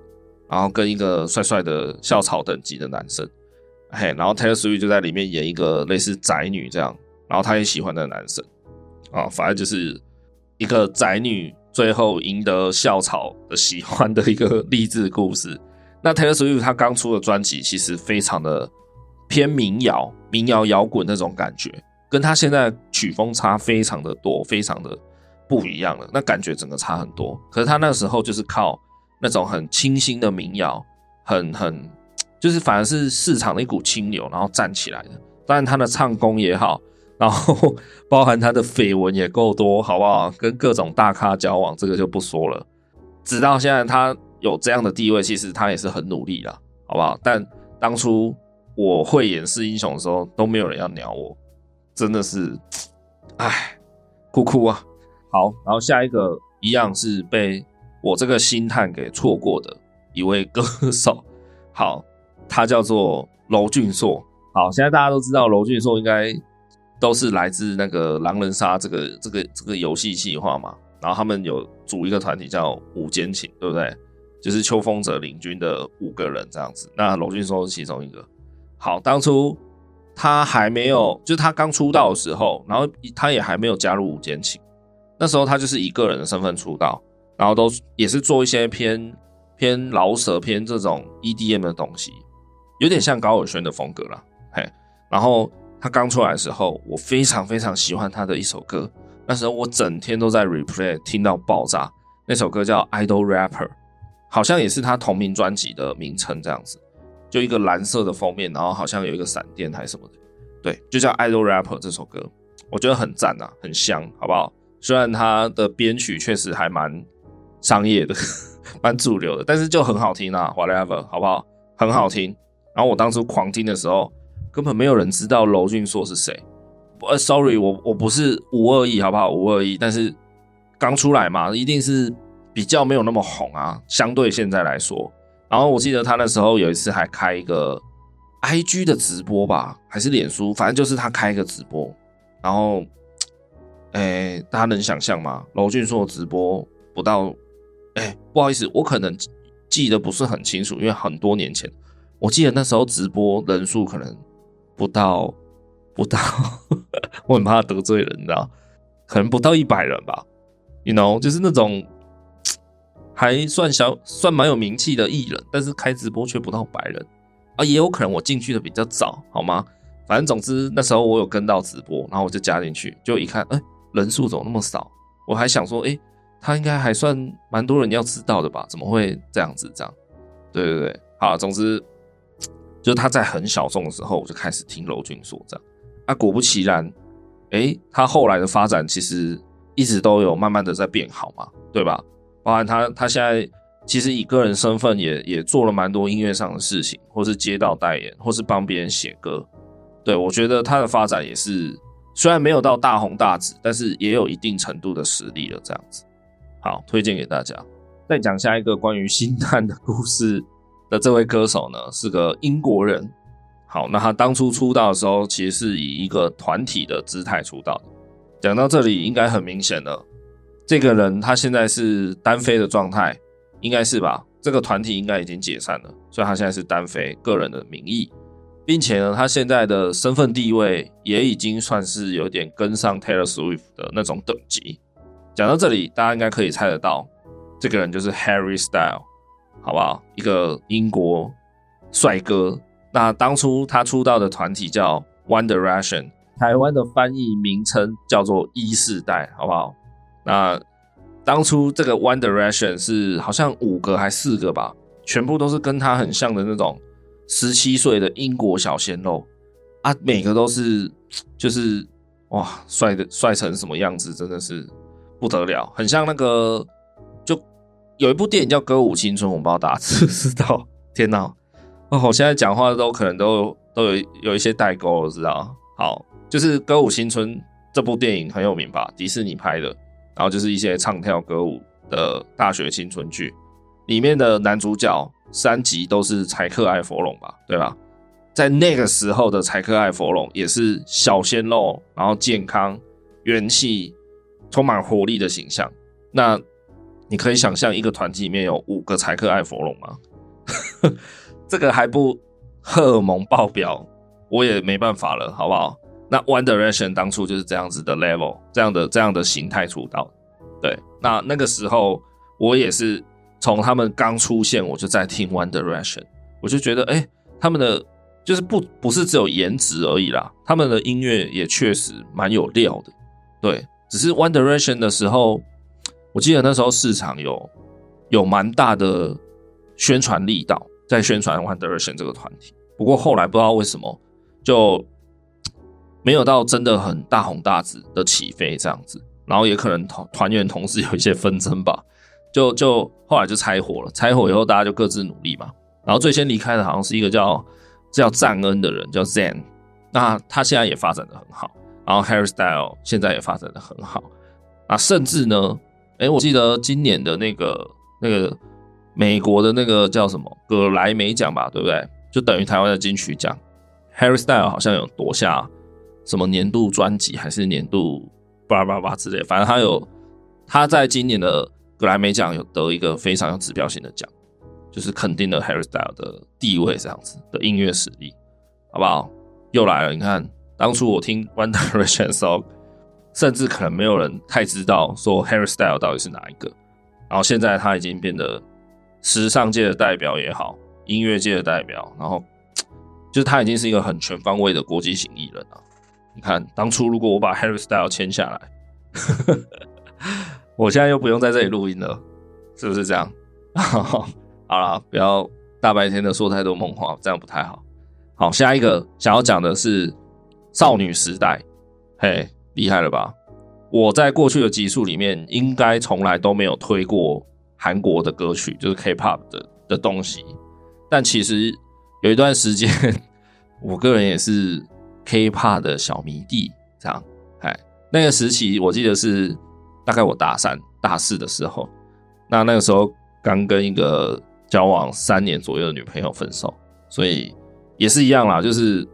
然后跟一个帅帅的校草等级的男生，嘿，然后 Taylor Swift 就在里面演一个类似宅女这样，然后他也喜欢的男生，啊，反正就是一个宅女。最后赢得校草的喜欢的一个励志故事。那 Taylor Swift 他刚出的专辑其实非常的偏民谣、民谣摇滚那种感觉，跟他现在曲风差非常的多，非常的不一样了。那感觉整个差很多。可是他那时候就是靠那种很清新的民谣，很很就是反而是市场的一股清流，然后站起来的。当然他的唱功也好。然后，包含他的绯闻也够多，好不好？跟各种大咖交往，这个就不说了。直到现在，他有这样的地位，其实他也是很努力了，好不好？但当初我会演示英雄的时候，都没有人要鸟我，真的是，唉，哭哭啊！好，然后下一个一样是被我这个星探给错过的一位歌手，好，他叫做娄峻硕。好，现在大家都知道娄峻硕应该。都是来自那个狼人杀这个这个这个游戏计划嘛，然后他们有组一个团体叫五间情，对不对？就是秋风者领军的五个人这样子。那娄峻硕是其中一个。好，当初他还没有，就是他刚出道的时候，然后他也还没有加入五间情，那时候他就是以个人的身份出道，然后都也是做一些偏偏饶舌偏这种 EDM 的东西，有点像高尔宣的风格啦。嘿，然后。他刚出来的时候，我非常非常喜欢他的一首歌。那时候我整天都在 replay，听到爆炸。那首歌叫《Idol Rapper》，好像也是他同名专辑的名称这样子。就一个蓝色的封面，然后好像有一个闪电还是什么的。对，就叫《Idol Rapper》这首歌，我觉得很赞啊，很香，好不好？虽然他的编曲确实还蛮商业的，蛮主流的，但是就很好听啊，whatever，好不好？很好听。然后我当初狂听的时候。根本没有人知道娄俊硕是谁。呃，sorry，我我不是五二亿，好不好？五二亿，但是刚出来嘛，一定是比较没有那么红啊，相对现在来说。然后我记得他那时候有一次还开一个 IG 的直播吧，还是脸书，反正就是他开一个直播。然后，哎，大家能想象吗？娄俊硕直播不到，哎，不好意思，我可能记得不是很清楚，因为很多年前，我记得那时候直播人数可能。不到，不到，我很怕得罪人，你知道？可能不到一百人吧，you know，就是那种还算小、算蛮有名气的艺人，但是开直播却不到百人啊，也有可能我进去的比较早，好吗？反正总之那时候我有跟到直播，然后我就加进去，就一看，哎、人数怎么那么少？我还想说，哎、他应该还算蛮多人要知道的吧？怎么会这样子？这样？对对对，好，总之。就他在很小众的时候，我就开始听娄峻硕这样，啊，果不其然，哎、他后来的发展其实一直都有慢慢的在变好嘛，对吧？包含他他现在其实以个人身份也也做了蛮多音乐上的事情，或是接到代言，或是帮别人写歌，对，我觉得他的发展也是虽然没有到大红大紫，但是也有一定程度的实力了，这样子。好，推荐给大家。再讲下一个关于星探的故事。的这位歌手呢，是个英国人。好，那他当初出道的时候，其实是以一个团体的姿态出道的。讲到这里，应该很明显了，这个人他现在是单飞的状态，应该是吧？这个团体应该已经解散了，所以他现在是单飞，个人的名义，并且呢，他现在的身份地位也已经算是有点跟上 Taylor Swift 的那种等级。讲到这里，大家应该可以猜得到。这个人就是 Harry Style，好不好？一个英国帅哥。那当初他出道的团体叫 One Direction，台湾的翻译名称叫做一世代，好不好？那当初这个 One Direction 是好像五个还四个吧，全部都是跟他很像的那种十七岁的英国小鲜肉啊，每个都是就是哇，帅的帅成什么样子，真的是不得了，很像那个就有一部电影叫《歌舞青春》，我不知道大家知不知道？天哪！哦，我现在讲话都可能都都有有一些代沟，我知道。好，就是《歌舞青春》这部电影很有名吧？迪士尼拍的，然后就是一些唱跳歌舞的大学青春剧，里面的男主角三吉都是柴克爱佛隆吧？对吧？在那个时候的柴克爱佛隆也是小鲜肉，然后健康、元气、充满活力的形象。那你可以想象一个团体里面有五个柴克爱佛隆吗？这个还不荷尔蒙爆表，我也没办法了，好不好？那 One Direction 当初就是这样子的 level，这样的这样的形态出道。对，那那个时候我也是从他们刚出现，我就在听 One Direction，我就觉得，哎，他们的就是不不是只有颜值而已啦，他们的音乐也确实蛮有料的。对，只是 One Direction 的时候，我记得那时候市场有有蛮大的宣传力道。在宣传 One Direction 这个团体，不过后来不知道为什么就没有到真的很大红大紫的起飞这样子，然后也可能团团员同时有一些纷争吧，就就后来就拆伙了。拆伙以后大家就各自努力嘛。然后最先离开的好像是一个叫叫赞恩的人，叫 Zayn，那他现在也发展的很好。然后 Harry Style 现在也发展的很好。啊，甚至呢，哎，我记得今年的那个那个。美国的那个叫什么葛莱美奖吧，对不对？就等于台湾的金曲奖。Harry Styles 好像有夺下什么年度专辑，还是年度巴拉巴拉之类，反正他有他在今年的格莱美奖有得一个非常有指标性的奖，就是肯定了 Harry Styles 的地位这样子的音乐实力，好不好？又来了，你看当初我听 One Direction 的时候，甚至可能没有人太知道说 Harry Styles 到底是哪一个，然后现在他已经变得。时尚界的代表也好，音乐界的代表，然后就是他已经是一个很全方位的国际型艺人了。你看，当初如果我把 Harry Styles 签下来，我现在又不用在这里录音了，是不是这样？好了，不要大白天的说太多梦话，这样不太好。好，下一个想要讲的是少女时代，嘿，厉害了吧？我在过去的集数里面，应该从来都没有推过。韩国的歌曲就是 K-pop 的的东西，但其实有一段时间，我个人也是 K-pop 的小迷弟，这样，哎，那个时期我记得是大概我大三、大四的时候，那那个时候刚跟一个交往三年左右的女朋友分手，所以也是一样啦，就是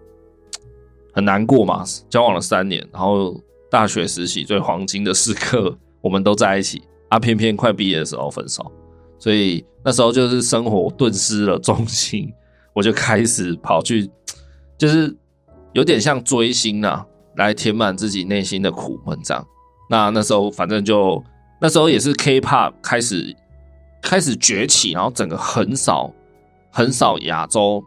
很难过嘛，交往了三年，然后大学时期最黄金的时刻，我们都在一起。啊偏偏快毕业的时候分手，所以那时候就是生活顿失了重心，我就开始跑去，就是有点像追星、啊，来填满自己内心的苦闷这样。那那时候反正就那时候也是 K-pop 开始开始崛起，然后整个横扫横扫亚洲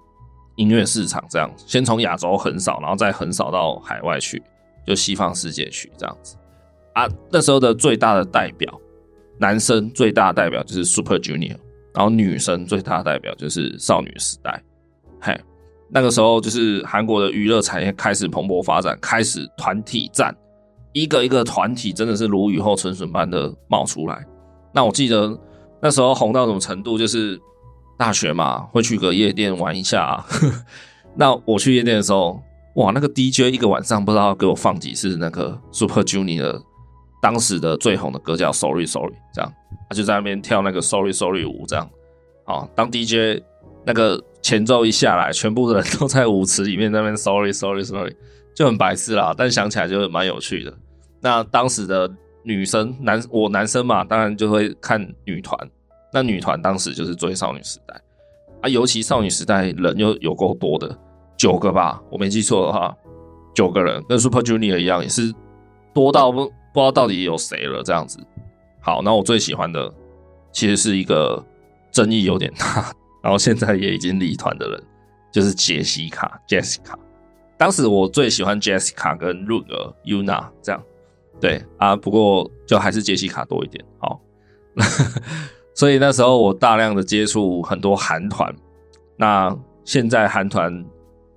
音乐市场这样，先从亚洲横扫，然后再横扫到海外去，就西方世界去这样子啊。那时候的最大的代表。男生最大代表就是 Super Junior，然后女生最大代表就是少女时代。嘿，那个时候就是韩国的娱乐产业开始蓬勃发展，开始团体战，一个一个团体真的是如雨后春笋般的冒出来。那我记得那时候红到什么程度，就是大学嘛，会去个夜店玩一下啊。那我去夜店的时候，哇，那个 DJ 一个晚上不知道给我放几次那个 Super Junior。当时的最红的歌叫 Sorry Sorry，这样他就在那边跳那个 Sorry Sorry 舞，这样啊，当 DJ 那个前奏一下来，全部的人都在舞池里面那边 Sorry Sorry Sorry，就很白痴啦，但想起来就蛮有趣的。那当时的女生男我男生嘛，当然就会看女团，那女团当时就是追少女时代啊，尤其少女时代人又有够多的，九个吧，我没记错的话，九个人跟 Super Junior 一样，也是多到不。不知道到底有谁了，这样子。好，那我最喜欢的，其实是一个争议有点大，然后现在也已经离团的人，就是杰西卡 Jessica。当时我最喜欢 Jessica 跟润儿 Yuna 这样，对啊，不过就还是杰西卡多一点。好，所以那时候我大量的接触很多韩团。那现在韩团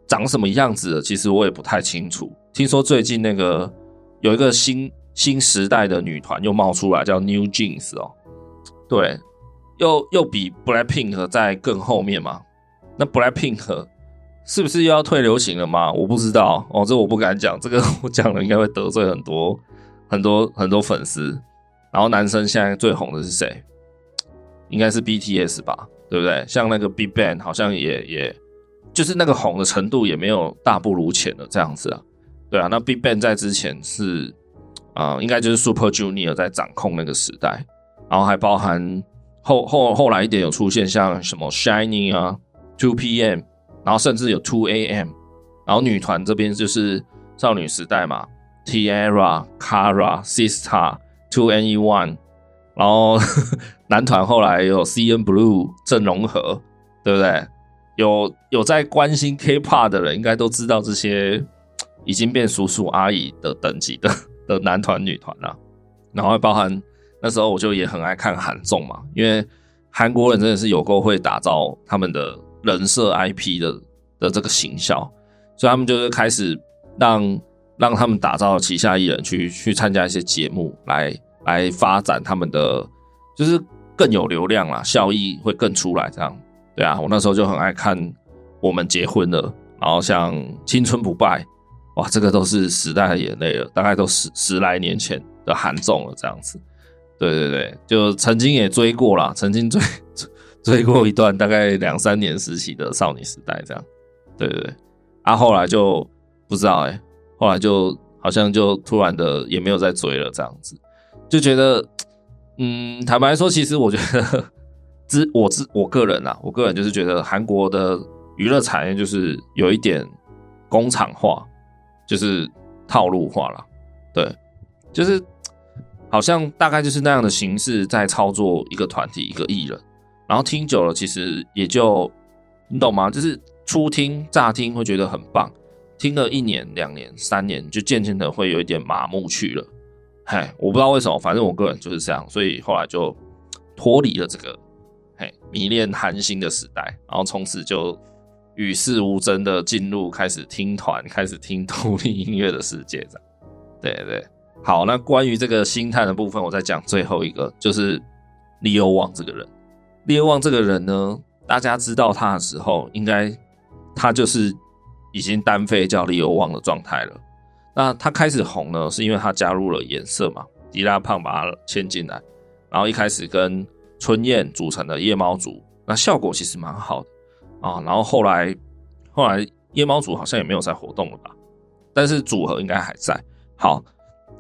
长什么样子？其实我也不太清楚。听说最近那个有一个新新时代的女团又冒出来，叫 New Jeans 哦。对，又又比 Blackpink 在更后面嘛。那 Blackpink 是不是又要退流行了吗？我不知道哦，这我不敢讲，这个 我讲了应该会得罪很多很多很多粉丝。然后男生现在最红的是谁？应该是 BTS 吧，对不对？像那个 BigBang 好像也也，就是那个红的程度也没有大不如前的这样子啊。对啊，那 BigBang 在之前是啊、应该就是 Super Junior 在掌控那个时代，然后还包含后后后来一点有出现像什么 Shining 啊，Two PM。然后甚至有 Two AM，然后女团这边就是少女时代嘛 Tiara,、Kara、Sistar、Two NE One，然后 男团后来有 CNBLUE、郑容和，对不对？有有在关心 K-pop 的人，应该都知道这些已经变叔叔阿姨的等级的的男团女团了。然后包含那时候我就也很爱看韩综嘛，因为韩国人真的是有够会打造他们的。人设 IP 的的这个形象，所以他们就是开始让让他们打造旗下艺人去去参加一些节目，来来发展他们的，就是更有流量啦，效益会更出来。这样，对啊，我那时候就很爱看《我们结婚了》，然后像《青春不败》，哇，这个都是时代的眼泪了，大概都十十来年前的韩综了，这样子。对对对，就曾经也追过啦，曾经追。追过一段大概两三年时期的少女时代，这样，对对对，啊，后来就不知道哎、后来就好像就突然的也没有再追了，这样子，就觉得，嗯，坦白说，其实我觉得，自我自我个人啊，我个人就是觉得韩国的娱乐产业就是有一点工厂化，就是套路化了，对，就是好像大概就是那样的形式在操作一个团体一个艺人。然后听久了，其实也就你懂吗？就是初听乍听会觉得很棒，听了一年、两年、三年，就渐渐的会有一点麻木去了。嗨，我不知道为什么，反正我个人就是这样，所以后来就脱离了这个嘿迷恋韩星的时代，然后从此就与世无争的进入开始听团、开始听独立音乐的世界。这样，对对，好，那关于这个星探的部分，我再讲最后一个，就是 Leo Wang 这个人。Leo Wang 这个人呢，大家知道他的时候，应该他就是已经单飞叫 Leo Wang 的状态了。那他开始红呢，是因为他加入了颜色嘛，迪拉胖把他牵进来，然后一开始跟春燕组成的夜猫族，那效果其实蛮好的啊。然后后来后来夜猫族好像也没有再活动了吧，但是组合应该还在。好。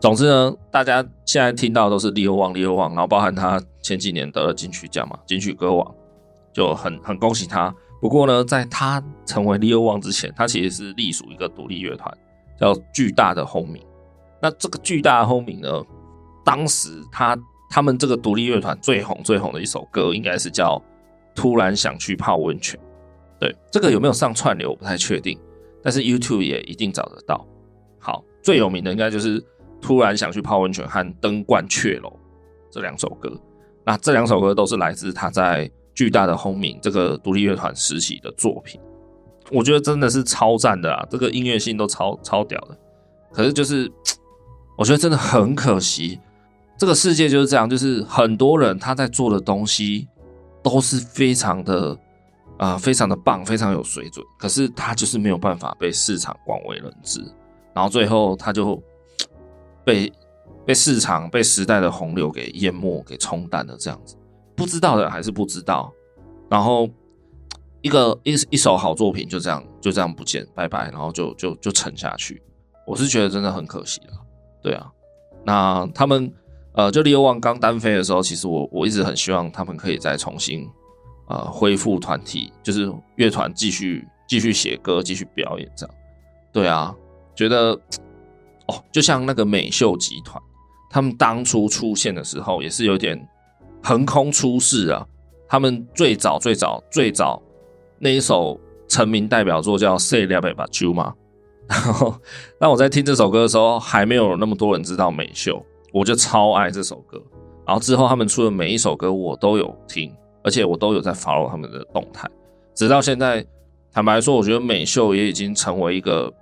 总之呢，大家现在听到都是 Leo Wang Leo Wang，然后包含他前几年得了金曲奖嘛，金曲歌王，就很很恭喜他。不过呢，在他成为 Leo Wang 之前，他其实是隶属一个独立乐团，叫巨大的轰鸣。那这个巨大的轰鸣呢，当时他他们这个独立乐团最红最红的一首歌，应该是叫《突然想去泡温泉》。对，这个有没有上串流我不太确定，但是 YouTube 也一定找得到。好，最有名的应该就是。突然想去泡温泉和登鹳雀楼这两首歌，那这两首歌都是来自他在巨大的轰鸣这个独立乐团时期的作品，我觉得真的是超赞的啊！这个音乐性都超超屌的。可是就是，我觉得真的很可惜，这个世界就是这样，就是很多人他在做的东西都是非常的啊、非常的棒，非常有水准，可是他就是没有办法被市场广为人知，然后最后他就。被被市场、被时代的洪流给淹没、给冲淡了，这样子，不知道的还是不知道。然后一个一一首好作品就这样就这样不见，拜拜，然后就就就沉下去。我是觉得真的很可惜了。对啊，那他们呃，就 Leo Wang 刚单飞的时候，其实我我一直很希望他们可以再重新呃恢复团体，就是乐团继续继续写歌、继续表演这样。对啊，觉得哦。就像那个美秀集团，他们当初出现的时候也是有点横空出世啊！他们最早最早最早那一首成名代表作叫《Say l a b a u 嘛，然后当我在听这首歌的时候，还没有那么多人知道美秀，我就超爱这首歌。然后之后他们出的每一首歌我都有听，而且我都有在 follow 他们的动态，直到现在。坦白说，我觉得美秀也已经成为一个，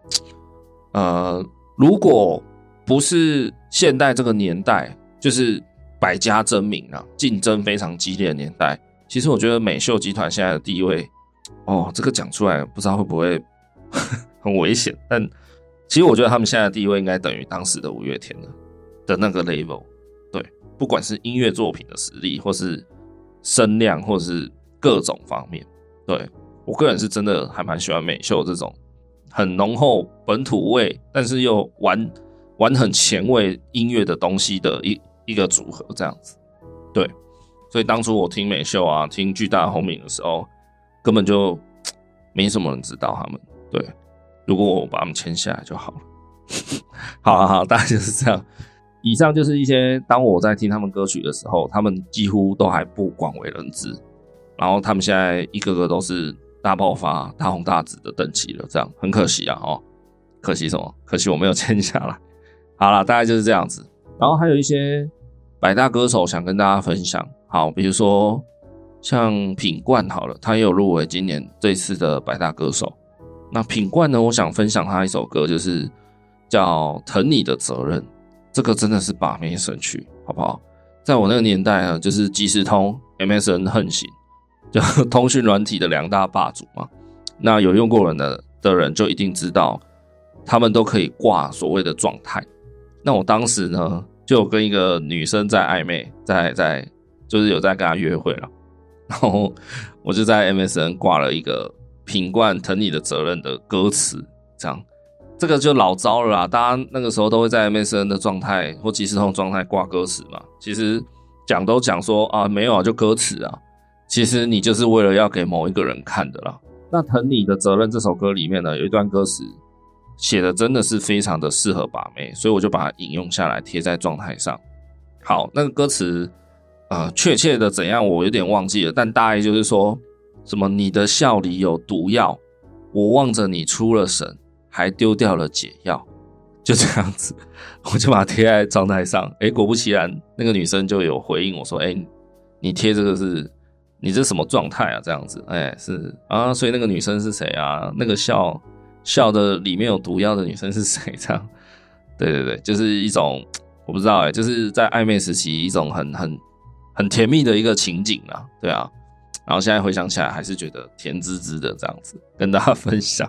呃，如果不是现代这个年代，就是百家争鸣啊，竞争非常激烈的年代。其实我觉得美秀集团现在的地位，哦，这个讲出来不知道会不会 很危险，但其实我觉得他们现在的地位应该等于当时的五月天了的那个 level。对，不管是音乐作品的实力，或是声量，或是各种方面，对。我个人是真的还蛮喜欢美秀这种很浓厚本土味，但是又玩玩很前卫音乐的东西的一一个组合这样子。对，所以当初我听美秀啊，听巨大红名的时候，根本就没什么人知道他们。对，如果我把他们签下来就好了。好啊，好，大概就是这样。以上就是一些当我在听他们歌曲的时候，他们几乎都还不广为人知，然后他们现在一个个都是。大爆发、大红大紫的等级了，这样很可惜啊！哦，可惜什么？可惜我没有签下来。好了，大概就是这样子。然后还有一些百大歌手想跟大家分享。好，比如说像品冠好了，他也有入围今年这次的百大歌手。那品冠呢，我想分享他一首歌，就是叫《疼你的责任》。这个真的是把妹神曲，好不好？在我那个年代啊，就是即时通、MSN 横行。就 通讯软体的两大霸主嘛，那有用过人的的人就一定知道，他们都可以挂所谓的状态。那我当时呢，就有跟一个女生在暧昧，在在就是有在跟她约会了，然后我就在 MSN 挂了一个品冠疼你的责任的歌词，这样这个就老糟了啦。大家那个时候都会在 MSN 的状态或即时通状态挂歌词嘛，其实讲都讲说啊，没有啊，就歌词啊。其实你就是为了要给某一个人看的啦。那疼你的责任这首歌里面呢，有一段歌词写的真的是非常的适合把妹，所以我就把它引用下来贴在状态上。好，那个歌词呃，确切的怎样我有点忘记了，但大意就是说什么你的笑里有毒药，我望着你出了神，还丢掉了解药，就这样子，我就把它贴在状态上。诶，果不其然，那个女生就有回应我说：“诶，你贴这个是。”你这什么状态啊？这样子，哎、是啊，所以那个女生是谁啊？那个笑笑的里面有毒药的女生是谁？这样，对对对，就是一种我不知道哎、欸，就是在暧昧时期一种很很很甜蜜的一个情景啊，对啊。然后现在回想起来，还是觉得甜滋滋的这样子，跟大家分享。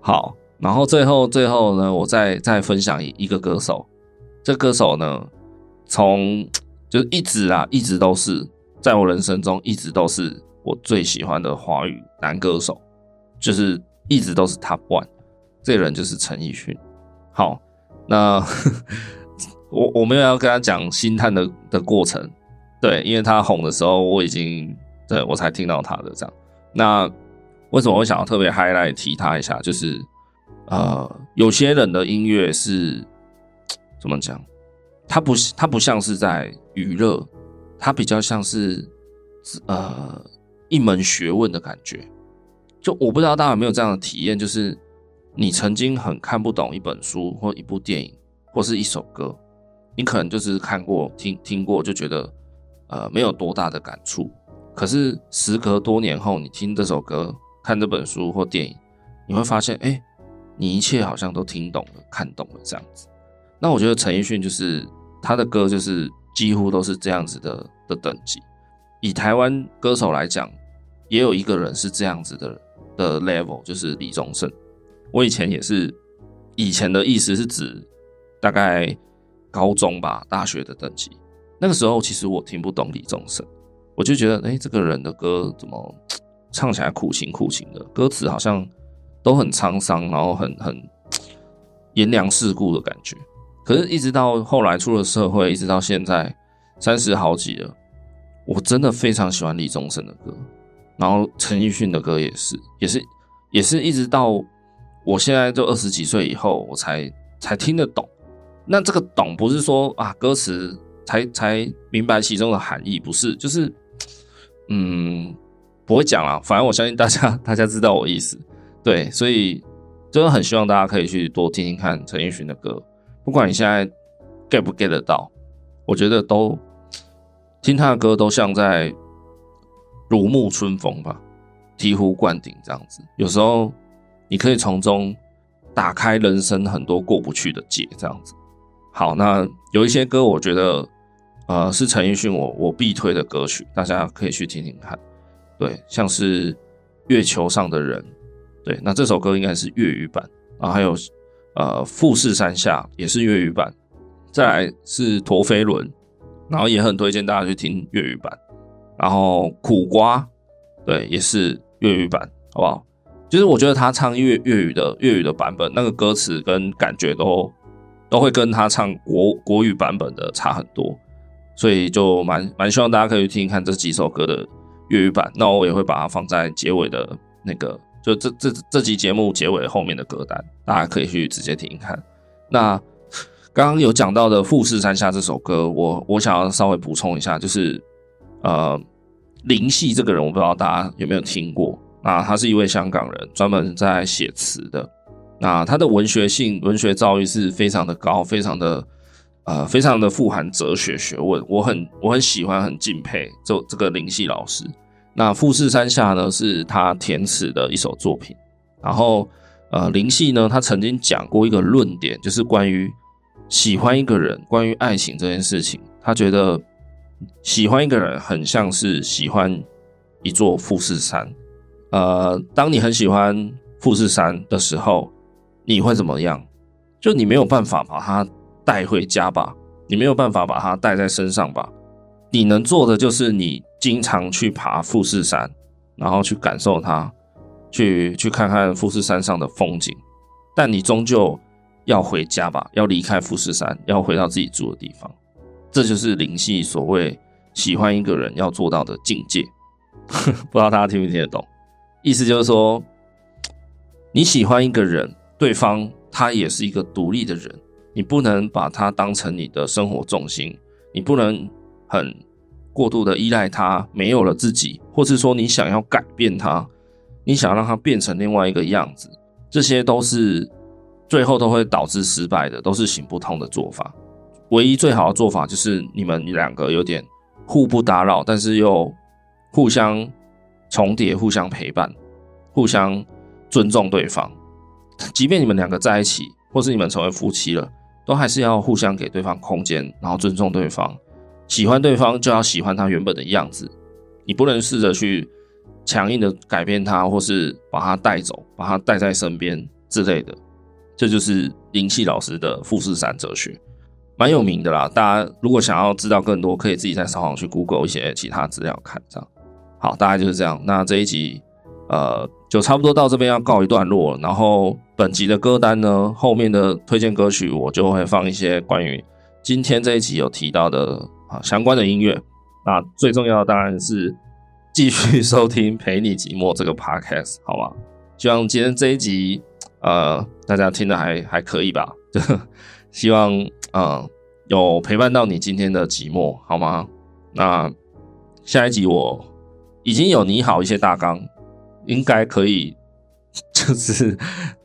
好，然后最后最后呢，我再再分享一个歌手，这歌手呢，从就一直啊，一直都是。在我人生中，一直都是我最喜欢的华语男歌手，就是一直都是 Top One。这人就是陈奕迅。好，那 我我没有要跟他讲星探的的过程，对，因为他红的时候，我已经对我才听到他的这样。那为什么我想要特别 highlight 提他一下？就是呃，有些人的音乐是怎么讲？他不他不像是在娱乐。他比较像是，呃，一门学问的感觉。就我不知道大家有没有这样的体验，就是你曾经很看不懂一本书或一部电影或是一首歌，你可能就是看过、听听过，就觉得呃没有多大的感触。可是时隔多年后，你听这首歌、看这本书或电影，你会发现，哎、你一切好像都听懂了、看懂了这样子。那我觉得陈奕迅就是他的歌就是。几乎都是这样子的的等级。以台湾歌手来讲，也有一个人是这样子的人的 level，就是李宗盛。我以前也是，以前的意思是指大概高中吧，大学的等级。那个时候其实我听不懂李宗盛，我就觉得，哎、这个人的歌怎么唱起来苦情苦情的，歌词好像都很沧桑，然后很很炎凉世故的感觉。可是，一直到后来出了社会，一直到现在三十好几了，我真的非常喜欢李宗盛的歌，然后陈奕迅的歌也是，也是，也是一直到我现在就二十几岁以后，我才才听得懂。那这个懂不是说啊歌词才才明白其中的含义，不是，就是，嗯，不会讲啊。反正我相信大家，大家知道我意思，对，所以真的很希望大家可以去多听听看陈奕迅的歌，不管你现在 get 不 get 得到，我觉得都听他的歌都像在如沐春风吧，醍醐灌顶这样子。有时候你可以从中打开人生很多过不去的结，这样子。好，那有一些歌，我觉得，呃，是陈奕迅我我必推的歌曲，大家可以去听听看。对，像是《月球上的人》，对，那这首歌应该是粤语版。啊还有，呃，《富士山下》也是粤语版。再来是《陀飞轮》，然后也很推荐大家去听粤语版。然后《苦瓜》，对，也是粤语版，好不好？就是我觉得他唱粤粤语的粤语的版本，那个歌词跟感觉都。都会跟他唱国国语版本的差很多，所以就蛮蛮希望大家可以听听看这几首歌的粤语版。那我也会把它放在结尾的那个，就这这这集节目结尾后面的歌单，大家可以去直接听听看。那刚刚有讲到的《富士山下》这首歌，我我想要稍微补充一下，就是呃林夕这个人，我不知道大家有没有听过。那他是一位香港人，专门在写词的。那他的文学性、文学造诣是非常的高，非常的呃，非常的富含哲学学问。我很我很喜欢，很敬佩这这个林夕老师。那《富士山下》呢，是他填词的一首作品。然后呃，林夕呢，他曾经讲过一个论点，就是关于喜欢一个人，关于爱情这件事情。他觉得喜欢一个人很像是喜欢一座富士山。呃，当你很喜欢富士山的时候。你会怎么样？就你没有办法把它带回家吧，你没有办法把它带在身上吧。你能做的就是你经常去爬富士山，然后去感受它，去去看看富士山上的风景。但你终究要回家吧，要离开富士山，要回到自己住的地方。这就是林夕所谓喜欢一个人要做到的境界。不知道大家听不听得懂？意思就是说，你喜欢一个人。对方他也是一个独立的人，你不能把他当成你的生活重心，你不能很过度的依赖他，没有了自己，或是说你想要改变他，你想让他变成另外一个样子，这些都是最后都会导致失败的，都是行不通的做法。唯一最好的做法就是你们两个有点互不打扰，但是又互相重叠、互相陪伴、互相尊重对方。即便你们两个在一起，或是你们成为夫妻了，都还是要互相给对方空间，然后尊重对方。喜欢对方就要喜欢他原本的样子，你不能试着去强硬的改变他，或是把他带走，把他带在身边之类的。这就是灵气老师的富士山哲学，蛮有名的啦。大家如果想要知道更多，可以自己在上网去 Google 一些其他资料看。这样，好，大概就是这样。那这一集。呃，就差不多到这边要告一段落。然后本集的歌单呢，后面的推荐歌曲我就会放一些关于今天这一集有提到的啊相关的音乐。那最重要的当然是继续收听《陪你寂寞》这个 podcast，好吗？希望今天这一集呃大家听的还还可以吧？就 希望呃有陪伴到你今天的寂寞，好吗？那下一集我已经有拟好一些大纲。应该可以，就是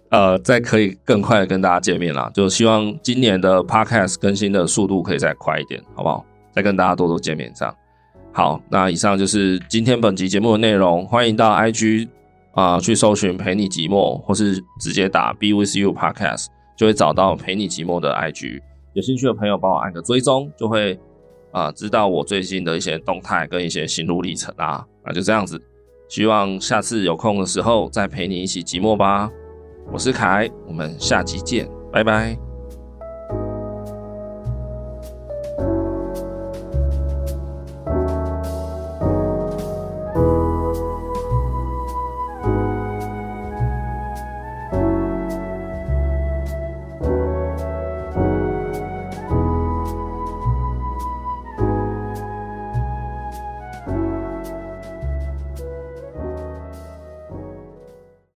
呃，再可以更快的跟大家见面啦。就希望今年的 Podcast 更新的速度可以再快一点，好不好？再跟大家多多见面，这样。好，那以上就是今天本集节目的内容。欢迎到 IG 啊、去搜寻陪你寂寞，或是直接打 Be With You Podcast 就会找到陪你寂寞的 IG。有兴趣的朋友帮我按个追踪，就会啊、知道我最近的一些动态跟一些心路历程啊。那就这样子。希望下次有空的时候再陪你一起寂寞吧。我是凯，我们下期见，拜拜。